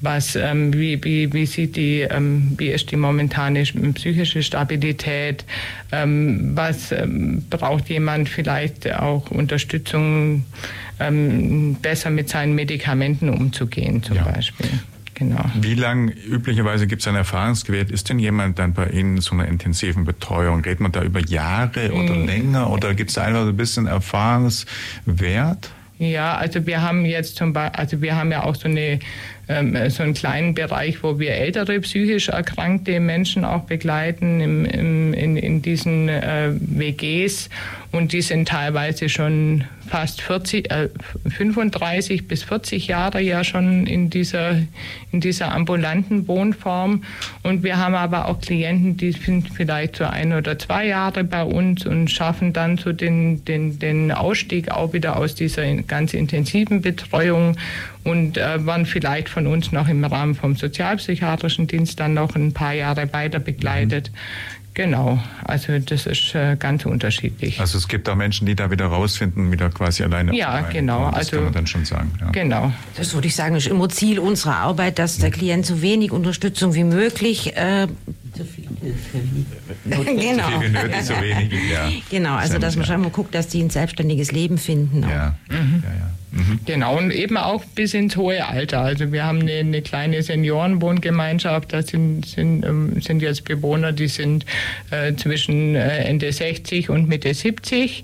was, ähm, wie, wie, wie sieht die, ähm, wie ist die momentane psychische Stabilität, ähm, was ähm, braucht jemand vielleicht auch Unterstützung, ähm, besser mit seinen Medikamenten umzugehen zum ja. Beispiel. Genau. Wie lang üblicherweise gibt es einen Erfahrungswert? Ist denn jemand dann bei Ihnen in so einer intensiven Betreuung? Redet man da über Jahre oder mhm. länger oder gibt es da einfach so ein bisschen Erfahrungswert? Ja, also wir haben jetzt zum Beispiel, also wir haben ja auch so eine ähm, so einen kleinen Bereich, wo wir ältere psychisch erkrankte Menschen auch begleiten im, im, in, in diesen äh, WGs und die sind teilweise schon fast 40, äh, 35 bis 40 Jahre ja schon in dieser, in dieser ambulanten Wohnform. Und wir haben aber auch Klienten, die sind vielleicht so ein oder zwei Jahre bei uns und schaffen dann so den, den, den Ausstieg auch wieder aus dieser ganz intensiven Betreuung und äh, waren vielleicht von uns noch im Rahmen vom sozialpsychiatrischen Dienst dann noch ein paar Jahre weiter begleitet. Mhm. Genau, also das ist äh, ganz unterschiedlich. Also es gibt auch Menschen, die da wieder rausfinden, wieder quasi alleine. Ja, genau. Das also, kann man dann schon sagen. Ja. Genau. Das würde ich sagen, ist immer Ziel unserer Arbeit, dass der Klient so wenig Unterstützung wie möglich äh, so viel Hilfe. genau. So viel nötig, so wenig. Ja. Genau, also dass man schon mal guckt, dass die ein selbstständiges Leben finden. Ja. Mhm. ja, ja. Mhm. Genau, und eben auch bis ins hohe Alter. Also wir haben eine, eine kleine Seniorenwohngemeinschaft, da sind, sind, ähm, sind jetzt Bewohner, die sind äh, zwischen äh, Ende 60 und Mitte 70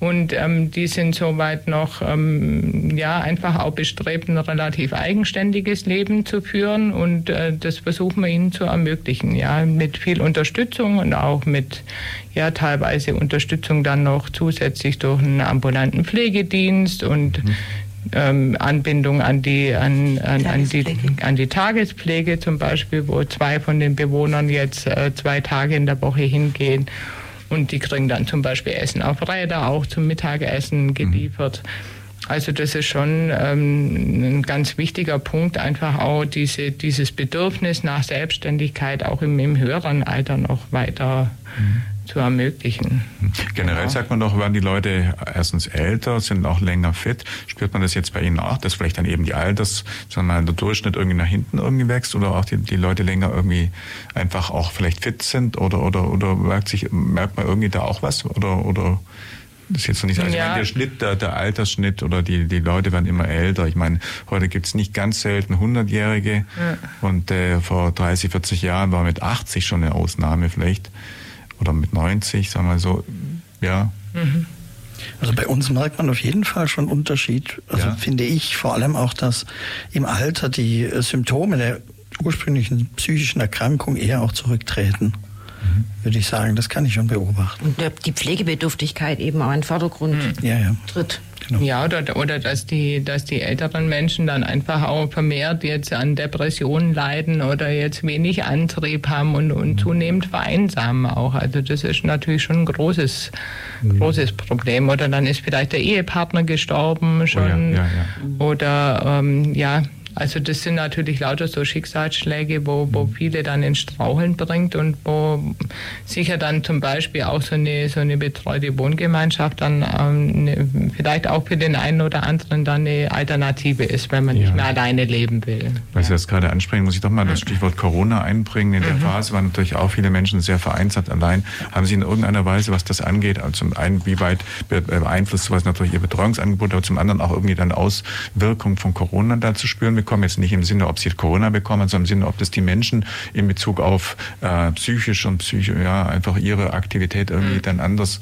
und ähm, die sind soweit noch ähm, ja einfach auch bestrebt, ein relativ eigenständiges Leben zu führen. Und äh, das versuchen wir ihnen zu ermöglichen, ja, mit viel Unterstützung und auch mit ja teilweise Unterstützung dann noch zusätzlich durch einen ambulanten Pflegedienst und mhm. Ähm, Anbindung an die, an, an, an, die, an die Tagespflege zum Beispiel, wo zwei von den Bewohnern jetzt äh, zwei Tage in der Woche hingehen und die kriegen dann zum Beispiel Essen auf Räder auch zum Mittagessen mhm. geliefert. Mhm. Also das ist schon ähm, ein ganz wichtiger Punkt, einfach auch diese, dieses Bedürfnis nach Selbstständigkeit auch im, im höheren Alter noch weiter mhm. Zu ermöglichen. Generell genau. sagt man doch, werden die Leute erstens älter, sind auch länger fit. Spürt man das jetzt bei Ihnen auch, dass vielleicht dann eben die Alters, mal, der Durchschnitt irgendwie nach hinten irgendwie wächst oder auch die, die Leute länger irgendwie einfach auch vielleicht fit sind oder oder oder merkt sich merkt man irgendwie da auch was oder oder das ist jetzt noch nicht, also ja. ich meine, der Schnitt, der, der Altersschnitt oder die, die Leute werden immer älter. Ich meine, heute gibt's nicht ganz selten 100-Jährige ja. und äh, vor 30, 40 Jahren war mit 80 schon eine Ausnahme vielleicht oder mit 90, sagen wir so, ja. Mhm. Also bei uns merkt man auf jeden Fall schon Unterschied. Also ja. finde ich vor allem auch, dass im Alter die äh, Symptome der ursprünglichen psychischen Erkrankung eher auch zurücktreten würde ich sagen. Das kann ich schon beobachten. Und die Pflegebedürftigkeit eben auch in den Vordergrund mhm. ja, ja. tritt. Genau. Ja, oder, oder dass, die, dass die älteren Menschen dann einfach auch vermehrt jetzt an Depressionen leiden oder jetzt wenig Antrieb haben und, und zunehmend vereinsamen auch. Also das ist natürlich schon ein großes, mhm. großes Problem. Oder dann ist vielleicht der Ehepartner gestorben schon. Oh ja, ja, ja. Oder ähm, ja, also das sind natürlich lauter so Schicksalsschläge, wo, wo mhm. viele dann in Straucheln bringt und wo sicher dann zum Beispiel auch so eine, so eine betreute Wohngemeinschaft dann ähm, ne, vielleicht auch für den einen oder anderen dann eine Alternative ist, wenn man ja. nicht mehr alleine leben will. Weil Sie das gerade ansprechen, muss ich doch mal das Stichwort Corona einbringen. In der mhm. Phase waren natürlich auch viele Menschen sehr vereinsamt allein. Haben Sie in irgendeiner Weise, was das angeht, also zum einen, wie weit beeinflusst sowas natürlich Ihr Betreuungsangebot, aber zum anderen auch irgendwie dann Auswirkungen von Corona da zu spüren bekommen, jetzt nicht im Sinne, ob sie Corona bekommen, sondern im Sinne, ob das die Menschen in Bezug auf äh, psychisch und psycho, ja, einfach ihre Aktivität irgendwie mhm. dann anders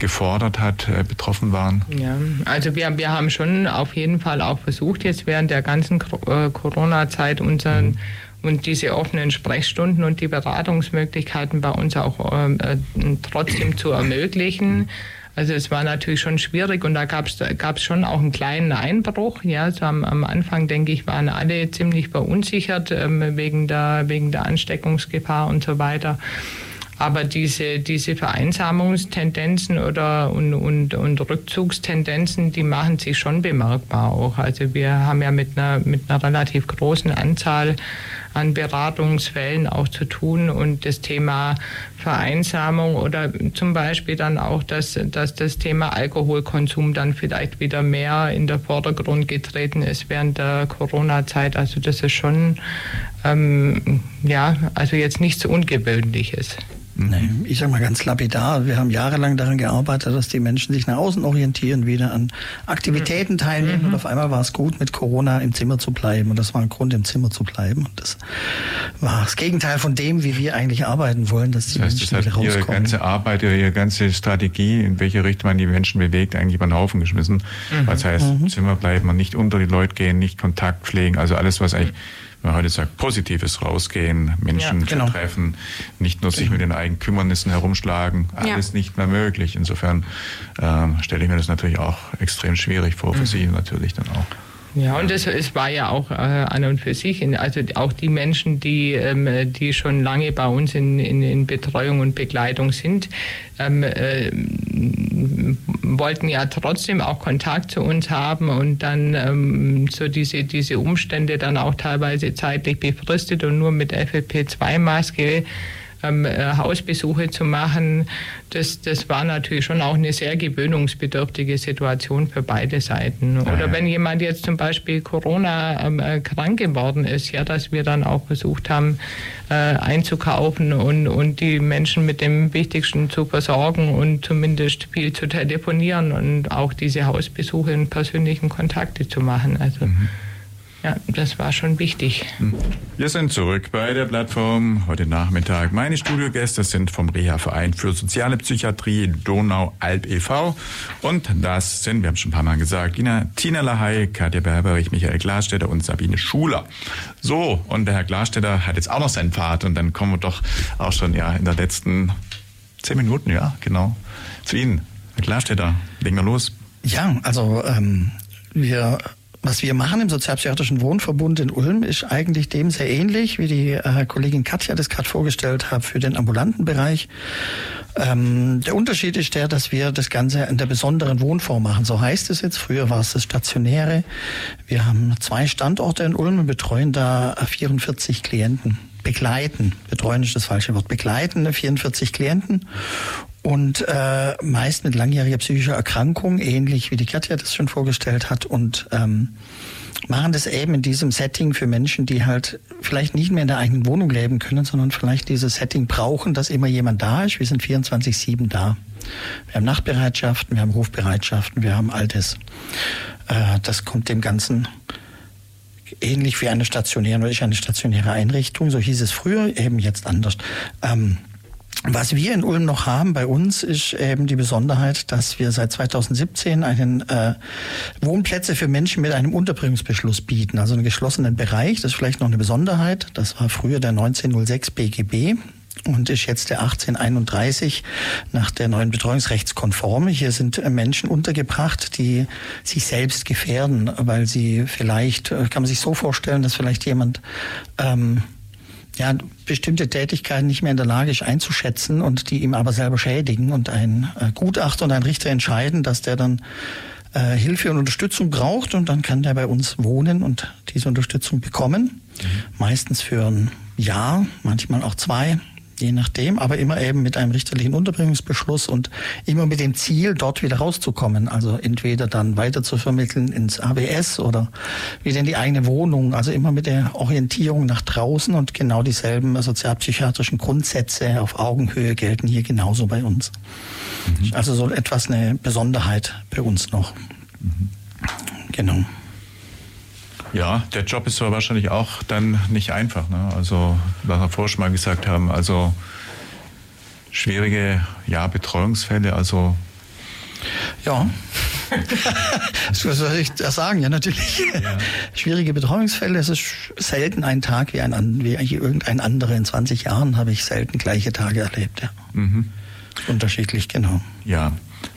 gefordert hat, äh, betroffen waren? Ja, also wir, wir haben schon auf jeden Fall auch versucht, jetzt während der ganzen äh, Corona-Zeit unseren mhm und diese offenen Sprechstunden und die Beratungsmöglichkeiten bei uns auch ähm, äh, trotzdem zu ermöglichen. Also es war natürlich schon schwierig und da gab es schon auch einen kleinen Einbruch. Ja, so am, am Anfang, denke ich, waren alle ziemlich verunsichert ähm, wegen, der, wegen der Ansteckungsgefahr und so weiter. Aber diese, diese Vereinsamungstendenzen oder und, und, und Rückzugstendenzen, die machen sich schon bemerkbar auch. Also wir haben ja mit einer, mit einer relativ großen Anzahl an Beratungsfällen auch zu tun und das Thema Vereinsamung oder zum Beispiel dann auch, dass, dass das Thema Alkoholkonsum dann vielleicht wieder mehr in der Vordergrund getreten ist während der Corona-Zeit. Also das ist schon, ähm, ja, also jetzt nichts Ungewöhnliches. Nee, ich sage mal ganz lapidar, wir haben jahrelang daran gearbeitet, dass die Menschen sich nach außen orientieren, wieder an Aktivitäten teilnehmen mhm. und auf einmal war es gut, mit Corona im Zimmer zu bleiben und das war ein Grund, im Zimmer zu bleiben und das war das Gegenteil von dem, wie wir eigentlich arbeiten wollen, dass die das heißt, Menschen das wieder rauskommen. Ihre ganze Arbeit, Ihre ganze Strategie, in welche Richtung man die Menschen bewegt, eigentlich über den Haufen geschmissen. Mhm. Das heißt, mhm. Zimmer bleiben und nicht unter die Leute gehen, nicht Kontakt pflegen, also alles, was eigentlich man heute sagt, Positives rausgehen, Menschen ja, genau. zu treffen, nicht nur sich genau. mit den eigenen Kümmernissen herumschlagen, alles ja. nicht mehr möglich. Insofern äh, stelle ich mir das natürlich auch extrem schwierig vor, für mhm. Sie natürlich dann auch. Ja, und es, es war ja auch äh, an und für sich, also auch die Menschen, die, ähm, die schon lange bei uns in, in, in Betreuung und Begleitung sind, ähm, äh, wollten ja trotzdem auch Kontakt zu uns haben und dann ähm, so diese, diese Umstände dann auch teilweise zeitlich befristet und nur mit FFP2-Maske ähm, äh, Hausbesuche zu machen, das, das war natürlich schon auch eine sehr gewöhnungsbedürftige Situation für beide Seiten. Oder ja, ja. wenn jemand jetzt zum Beispiel Corona ähm, äh, krank geworden ist, ja, dass wir dann auch versucht haben, äh, einzukaufen und, und die Menschen mit dem Wichtigsten zu versorgen und zumindest viel zu telefonieren und auch diese Hausbesuche und persönlichen Kontakte zu machen. Also mhm. Ja, das war schon wichtig. Wir sind zurück bei der Plattform heute Nachmittag. Meine Studiogäste sind vom Reha-Verein für Soziale Psychiatrie Donau-Alb e.V. Und das sind, wir haben schon ein paar Mal gesagt, Tina, Tina Lahey, Katja Berberich, Michael Glasstädter und Sabine Schuler. So, und der Herr Glasstädter hat jetzt auch noch seinen Pfad und dann kommen wir doch auch schon ja in der letzten zehn Minuten, ja, genau, zu Ihnen. Herr Glasstädter, legen wir los. Ja, also ähm, wir was wir machen im Sozialpsychiatrischen Wohnverbund in Ulm ist eigentlich dem sehr ähnlich, wie die äh, Kollegin Katja das gerade vorgestellt hat für den ambulanten Bereich. Ähm, der Unterschied ist der, dass wir das Ganze in der besonderen Wohnform machen. So heißt es jetzt. Früher war es das Stationäre. Wir haben zwei Standorte in Ulm und betreuen da 44 Klienten begleiten. Betreuen ist das falsche Wort. Begleiten 44 Klienten und äh, meist mit langjähriger psychischer Erkrankung, ähnlich wie die Katja das schon vorgestellt hat und ähm, machen das eben in diesem Setting für Menschen, die halt vielleicht nicht mehr in der eigenen Wohnung leben können, sondern vielleicht dieses Setting brauchen, dass immer jemand da ist. Wir sind 24-7 da. Wir haben Nachtbereitschaften, wir haben Rufbereitschaften, wir haben all das. Äh, das kommt dem Ganzen ähnlich wie eine stationäre oder ist eine stationäre Einrichtung. So hieß es früher, eben jetzt anders. Was wir in Ulm noch haben bei uns ist eben die Besonderheit, dass wir seit 2017 einen äh, Wohnplätze für Menschen mit einem Unterbringungsbeschluss bieten, also einen geschlossenen Bereich. Das ist vielleicht noch eine Besonderheit. Das war früher der 1906 BGB und ist jetzt der 1831 nach der neuen Betreuungsrechtskonforme. Hier sind Menschen untergebracht, die sich selbst gefährden, weil sie vielleicht, äh, kann man sich so vorstellen, dass vielleicht jemand ähm, ja, bestimmte Tätigkeiten nicht mehr in der Lage ist einzuschätzen und die ihm aber selber schädigen und ein äh, Gutachter und ein Richter entscheiden, dass der dann äh, Hilfe und Unterstützung braucht und dann kann der bei uns wohnen und diese Unterstützung bekommen. Mhm. Meistens für ein Jahr, manchmal auch zwei je nachdem, aber immer eben mit einem richterlichen Unterbringungsbeschluss und immer mit dem Ziel, dort wieder rauszukommen. Also entweder dann weiter zu vermitteln ins ABS oder wieder in die eigene Wohnung. Also immer mit der Orientierung nach draußen und genau dieselben sozialpsychiatrischen Grundsätze auf Augenhöhe gelten hier genauso bei uns. Mhm. Also so etwas eine Besonderheit bei uns noch. Mhm. Genau. Ja, der Job ist aber wahrscheinlich auch dann nicht einfach. Ne? Also, was wir vorher schon mal gesagt haben, also schwierige ja, Betreuungsfälle, also ja. Was soll ich da sagen? Ja, natürlich. Ja. Schwierige Betreuungsfälle. Es ist selten ein Tag wie, ein, wie irgendein anderer. In 20 Jahren habe ich selten gleiche Tage erlebt. Ja. Mhm. Unterschiedlich, genau. Ja.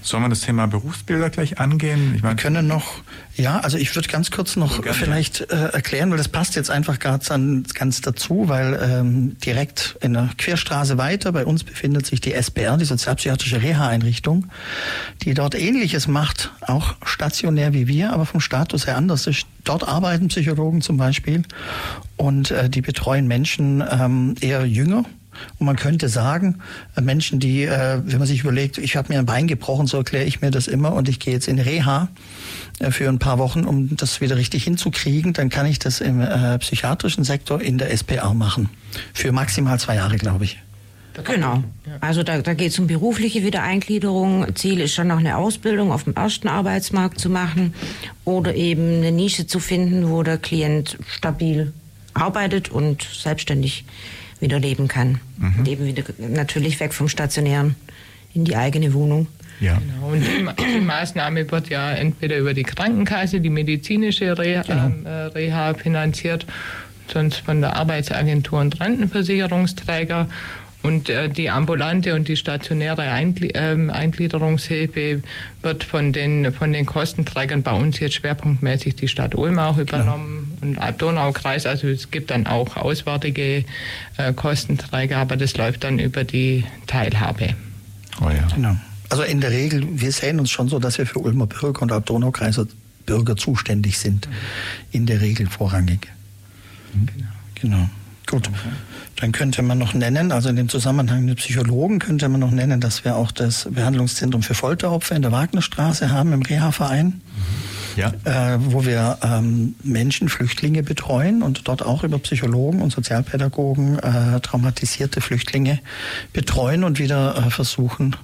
Sollen wir das Thema Berufsbilder gleich angehen? Ich meine, wir können noch, ja, also ich würde ganz kurz noch gerne. vielleicht äh, erklären, weil das passt jetzt einfach ganz, ganz dazu, weil ähm, direkt in der Querstraße weiter bei uns befindet sich die SBR, die Sozialpsychiatrische Reha-Einrichtung, die dort Ähnliches macht, auch stationär wie wir, aber vom Status her anders ist. Dort arbeiten Psychologen zum Beispiel und äh, die betreuen Menschen ähm, eher jünger und man könnte sagen, äh, Menschen, die, äh, wenn man sich überlegt, ich habe mir ein Bein gebrochen, so erkläre ich mir das immer und ich gehe jetzt in Reha äh, für ein paar Wochen, um das wieder richtig hinzukriegen, dann kann ich das im psychiatrischen Sektor in der SPA machen. Für maximal zwei Jahre, glaube ich. Genau. Also da, da geht es um berufliche Wiedereingliederung. Ziel ist schon noch eine Ausbildung auf dem ersten Arbeitsmarkt zu machen oder eben eine Nische zu finden, wo der Klient stabil arbeitet und selbstständig wieder leben kann. Mhm. Und eben wieder natürlich weg vom Stationären in die eigene Wohnung. Ja. Genau. Und die, die, Maßnahme wird ja entweder über die Krankenkasse, die medizinische Reha, genau. äh, Reha finanziert, sonst von der Arbeitsagentur und Rentenversicherungsträger. Und äh, die ambulante und die stationäre Eingl äh, Eingliederungshilfe wird von den, von den Kostenträgern bei uns jetzt schwerpunktmäßig die Stadt Ulm auch übernommen genau. und Donaukreis. Also es gibt dann auch auswärtige äh, Kostenträger, aber das läuft dann über die Teilhabe. Oh ja. Genau. Also in der Regel, wir sehen uns schon so, dass wir für Ulmer Bürger und Donaukreiser Bürger zuständig sind. In der Regel vorrangig. Genau. genau. Gut. Okay. Dann könnte man noch nennen, also in dem Zusammenhang mit Psychologen könnte man noch nennen, dass wir auch das Behandlungszentrum für Folteropfer in der Wagnerstraße haben im Reha-Verein. Mhm ja. äh, wo wir ähm, Menschen, Flüchtlinge betreuen und dort auch über Psychologen und Sozialpädagogen äh, traumatisierte Flüchtlinge betreuen und wieder äh, versuchen,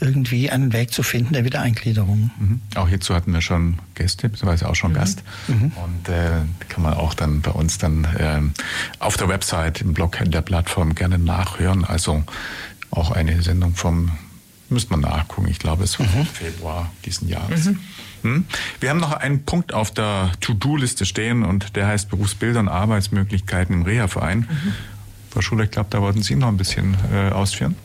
irgendwie einen Weg zu finden der Wiedereingliederung. Mhm. Auch hierzu hatten wir schon Gäste, beziehungsweise auch schon mhm. Gast. Mhm. Und äh, kann man auch dann bei uns dann äh, auf der Website, im Blog der Plattform gerne nachhören. Also auch eine Sendung vom, müsste man nachgucken, ich glaube es war mhm. Februar diesen Jahres. Mhm. Hm? Wir haben noch einen Punkt auf der To-Do-Liste stehen und der heißt Berufsbilder und Arbeitsmöglichkeiten im Reha-Verein. Mhm. Frau Schuler, ich glaube, da wollten Sie noch ein bisschen äh, ausführen.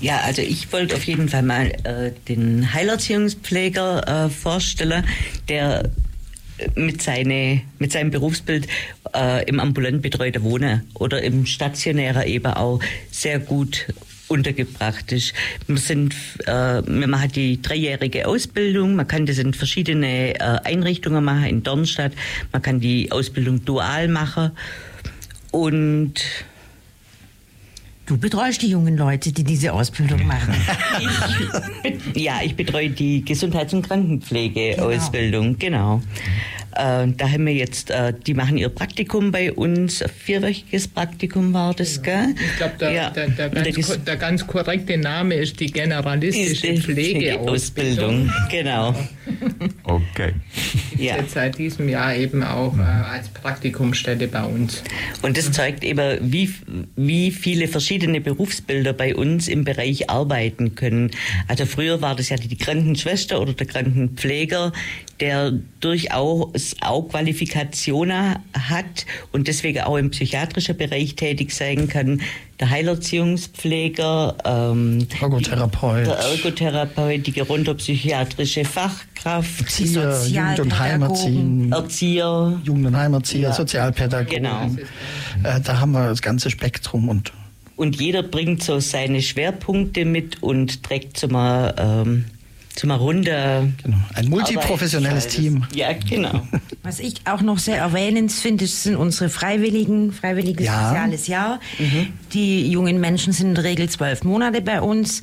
Ja, also ich wollte auf jeden Fall mal äh, den Heilerziehungspfleger äh, vorstellen, der äh, mit, seine, mit seinem Berufsbild äh, im ambulant betreuten Wohnen oder im stationären eben auch sehr gut untergebracht ist. Wir, sind, äh, man hat die dreijährige Ausbildung, man kann das in verschiedene äh, Einrichtungen machen, in Dornstadt, man kann die Ausbildung dual machen und Du betreust die jungen Leute, die diese Ausbildung machen. Ich, ja, ich betreue die Gesundheits- und Krankenpflegeausbildung, genau. genau. Äh, da haben wir jetzt, äh, die machen ihr Praktikum bei uns, ein vierwöchiges Praktikum war das, gell? Ich glaube, der, ja. der, der, ganz, der, ganz, korrekte Name ist die generalistische ist Pflegeausbildung. Genau. Okay. Ja. Jetzt seit diesem Jahr eben auch äh, als Praktikumsstätte bei uns. Und das zeigt eben, wie, wie viele verschiedene Berufsbilder bei uns im Bereich arbeiten können. Also früher war das ja die Krankenschwester oder der Krankenpfleger, der durchaus auch Qualifikationen hat und deswegen auch im psychiatrischen Bereich tätig sein kann. Der Heilerziehungspfleger, ähm, Ergotherapeut, der Ergotherapeut, die gerontopsychiatrische Fachkraft, Erzieher, Jugend- und Heimerziehen, Erzieher, Jugend- und Heimerzieher, ja. Sozialpädagogen. Genau. Äh, da haben wir das ganze Spektrum und und jeder bringt so seine Schwerpunkte mit und trägt zum ähm, zum Runde. Genau. Ein multiprofessionelles Team. Ja, genau. Was ich auch noch sehr erwähnenswert finde, sind unsere Freiwilligen, freiwilliges ja. soziales Jahr. Mhm. Die jungen Menschen sind in der Regel zwölf Monate bei uns.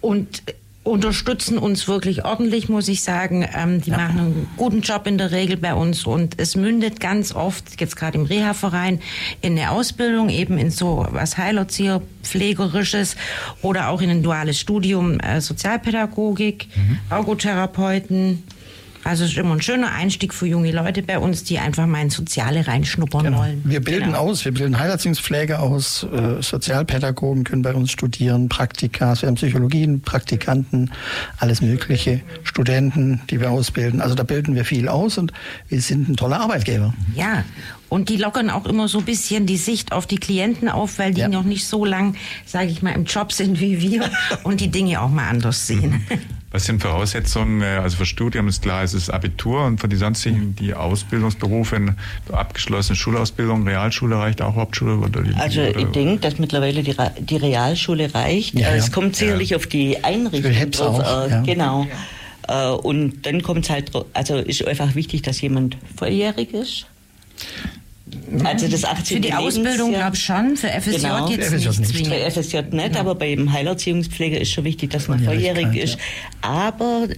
Und unterstützen uns wirklich ordentlich, muss ich sagen. Ähm, die ja. machen einen guten Job in der Regel bei uns und es mündet ganz oft, jetzt gerade im Reha-Verein, in eine Ausbildung, eben in so was Heilerzieher, Pflegerisches oder auch in ein duales Studium äh, Sozialpädagogik, mhm. Ergotherapeuten. Also es ist immer ein schöner Einstieg für junge Leute bei uns, die einfach mal ins Soziale reinschnuppern genau. wollen. Wir bilden genau. aus, wir bilden Heilerziehungspflege aus, äh, Sozialpädagogen können bei uns studieren, Praktika, wir haben Psychologien, Praktikanten, alles Mögliche, Studenten, die wir ausbilden. Also da bilden wir viel aus und wir sind ein toller Arbeitgeber. Ja, und die lockern auch immer so ein bisschen die Sicht auf die Klienten auf, weil die ja. noch nicht so lang, sage ich mal, im Job sind wie wir und die Dinge auch mal anders sehen. Was sind Voraussetzungen? Äh, also für Studium ist klar, es ist Abitur und für die sonstigen, die Ausbildungsberufe, abgeschlossene Schulausbildung, Realschule reicht auch, Hauptschule oder die, Also oder? ich denke, dass mittlerweile die, die Realschule reicht. Ja, es kommt sicherlich ja. auf die Einrichtung drauf. Auch, äh, genau. Äh, und dann kommt es halt, also ist einfach wichtig, dass jemand volljährig ist. Also das 18. Für die Ausbildung glaube ich schon, für FSJ genau. jetzt für FSJ nicht zwingend. Für FSJ nicht, ja. aber beim Heilerziehungspfleger ist schon wichtig, dass man volljährig ist. Ja. Aber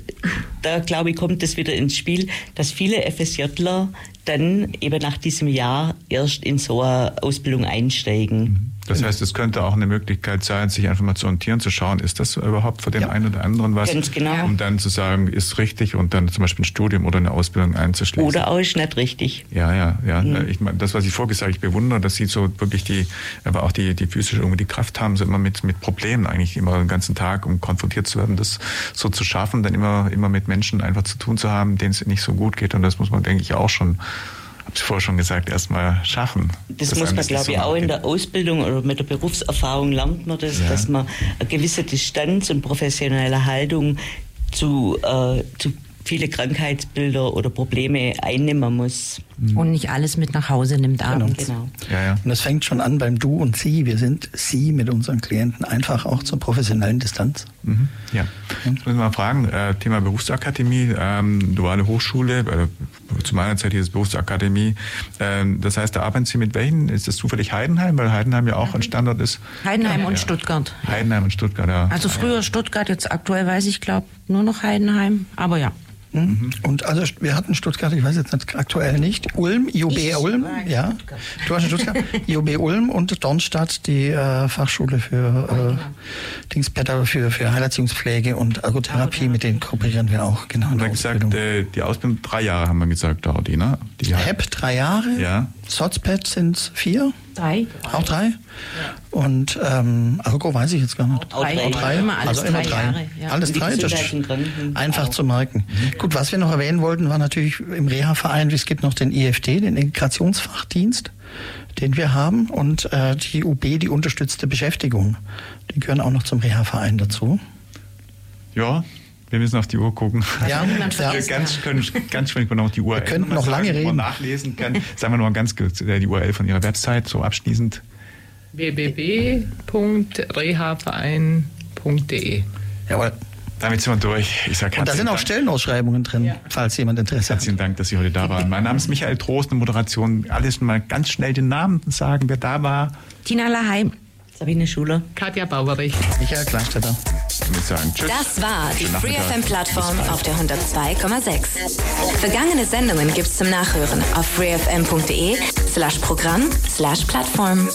da glaube ich, kommt das wieder ins Spiel, dass viele FSJler dann eben nach diesem Jahr erst in so eine Ausbildung einsteigen. Mhm. Das heißt, es könnte auch eine Möglichkeit sein, sich einfach mal zu orientieren, zu schauen, ist das überhaupt für den ja. einen oder anderen was? Ganz genau. Um dann zu sagen, ist richtig und dann zum Beispiel ein Studium oder eine Ausbildung einzuschließen. Oder auch ist nicht richtig. Ja, ja, ja. Mhm. Ich meine, das, was ich vorgesagt ich bewundere, dass sie so wirklich die, aber auch die, die physische irgendwie die Kraft haben, so immer mit, mit Problemen eigentlich immer den ganzen Tag, um konfrontiert zu werden, das so zu schaffen, dann immer, immer mit Menschen einfach zu tun zu haben, denen es nicht so gut geht. Und das muss man, denke ich, auch schon habe ich vorher schon gesagt, erstmal schaffen. Das muss man, glaube ich, auch in der Ausbildung oder mit der Berufserfahrung lernt man das, ja. dass man eine gewisse Distanz und professionelle Haltung zu, äh, zu viele Krankheitsbilder oder Probleme einnehmen muss. Mhm. Und nicht alles mit nach Hause nimmt genau. abends. Genau. Ja, ja. Und das fängt schon an beim Du und Sie. Wir sind Sie mit unseren Klienten einfach auch zur professionellen Distanz. Mhm. Ja. Jetzt müssen wir mal fragen, äh, Thema Berufsakademie, ähm, duale Hochschule, äh, zu meiner Zeit hieß es Berufsakademie. Ähm, das heißt, da arbeiten Sie mit welchen? Ist das zufällig Heidenheim, weil Heidenheim ja auch ein Standort ist? Heidenheim ja, und Stuttgart. Heidenheim und Stuttgart, ja. Also früher Stuttgart, jetzt aktuell weiß ich, glaube nur noch Heidenheim, aber ja. Mhm. Und also wir hatten Stuttgart, ich weiß jetzt nicht, aktuell nicht, Ulm, IOB ich Ulm, ja. Du hast in Stuttgart, IOB Ulm und Dornstadt die äh, Fachschule für äh, Dingspetter für, für Heilerziehungspflege und Ergotherapie, mit denen kooperieren wir auch, genau. Und gesagt, äh, die Ausbildung drei Jahre haben wir gesagt, dauert die, ne? Die HEP drei Jahre, ja. Sozpad sind vier. Drei. Auch drei? Ja. Und ähm, Argo weiß ich jetzt gar nicht. Auch drei. Auch drei. Immer alles also immer drei. Jahre, ja. Alles drei, das ist einfach zu merken. Mhm. Gut, was wir noch erwähnen wollten, war natürlich im Reha-Verein, es gibt noch den IFD, den Integrationsfachdienst, den wir haben, und äh, die UB, die unterstützte Beschäftigung. Die gehören auch noch zum Reha-Verein dazu. Ja, wir müssen auf die Uhr gucken. Ja, ja. ganz, können, ganz schön noch die URL. Wir könnten noch lange reden. nachlesen kann. Sagen wir noch mal ganz kurz äh, die URL von Ihrer Website, so abschließend. www.rehaverein.de Jawohl. Damit sind wir durch. Ich sag Und da sind auch Stellenausschreibungen drin, ja. falls jemand Interesse hat. Herzlichen Dank, dass Sie heute da waren. Mein Name ist Michael Trost, eine Moderation. Alles mal ganz schnell den Namen sagen, wer da war. Tina Laheim. Sabine Schuler. Katja Bauerich. Michael Kleinstädter. Sagen, tschüss. Das war die FreeFM-Plattform auf der 102,6. Vergangene Sendungen gibt's zum Nachhören auf freefm.de slash Programm slash Plattform.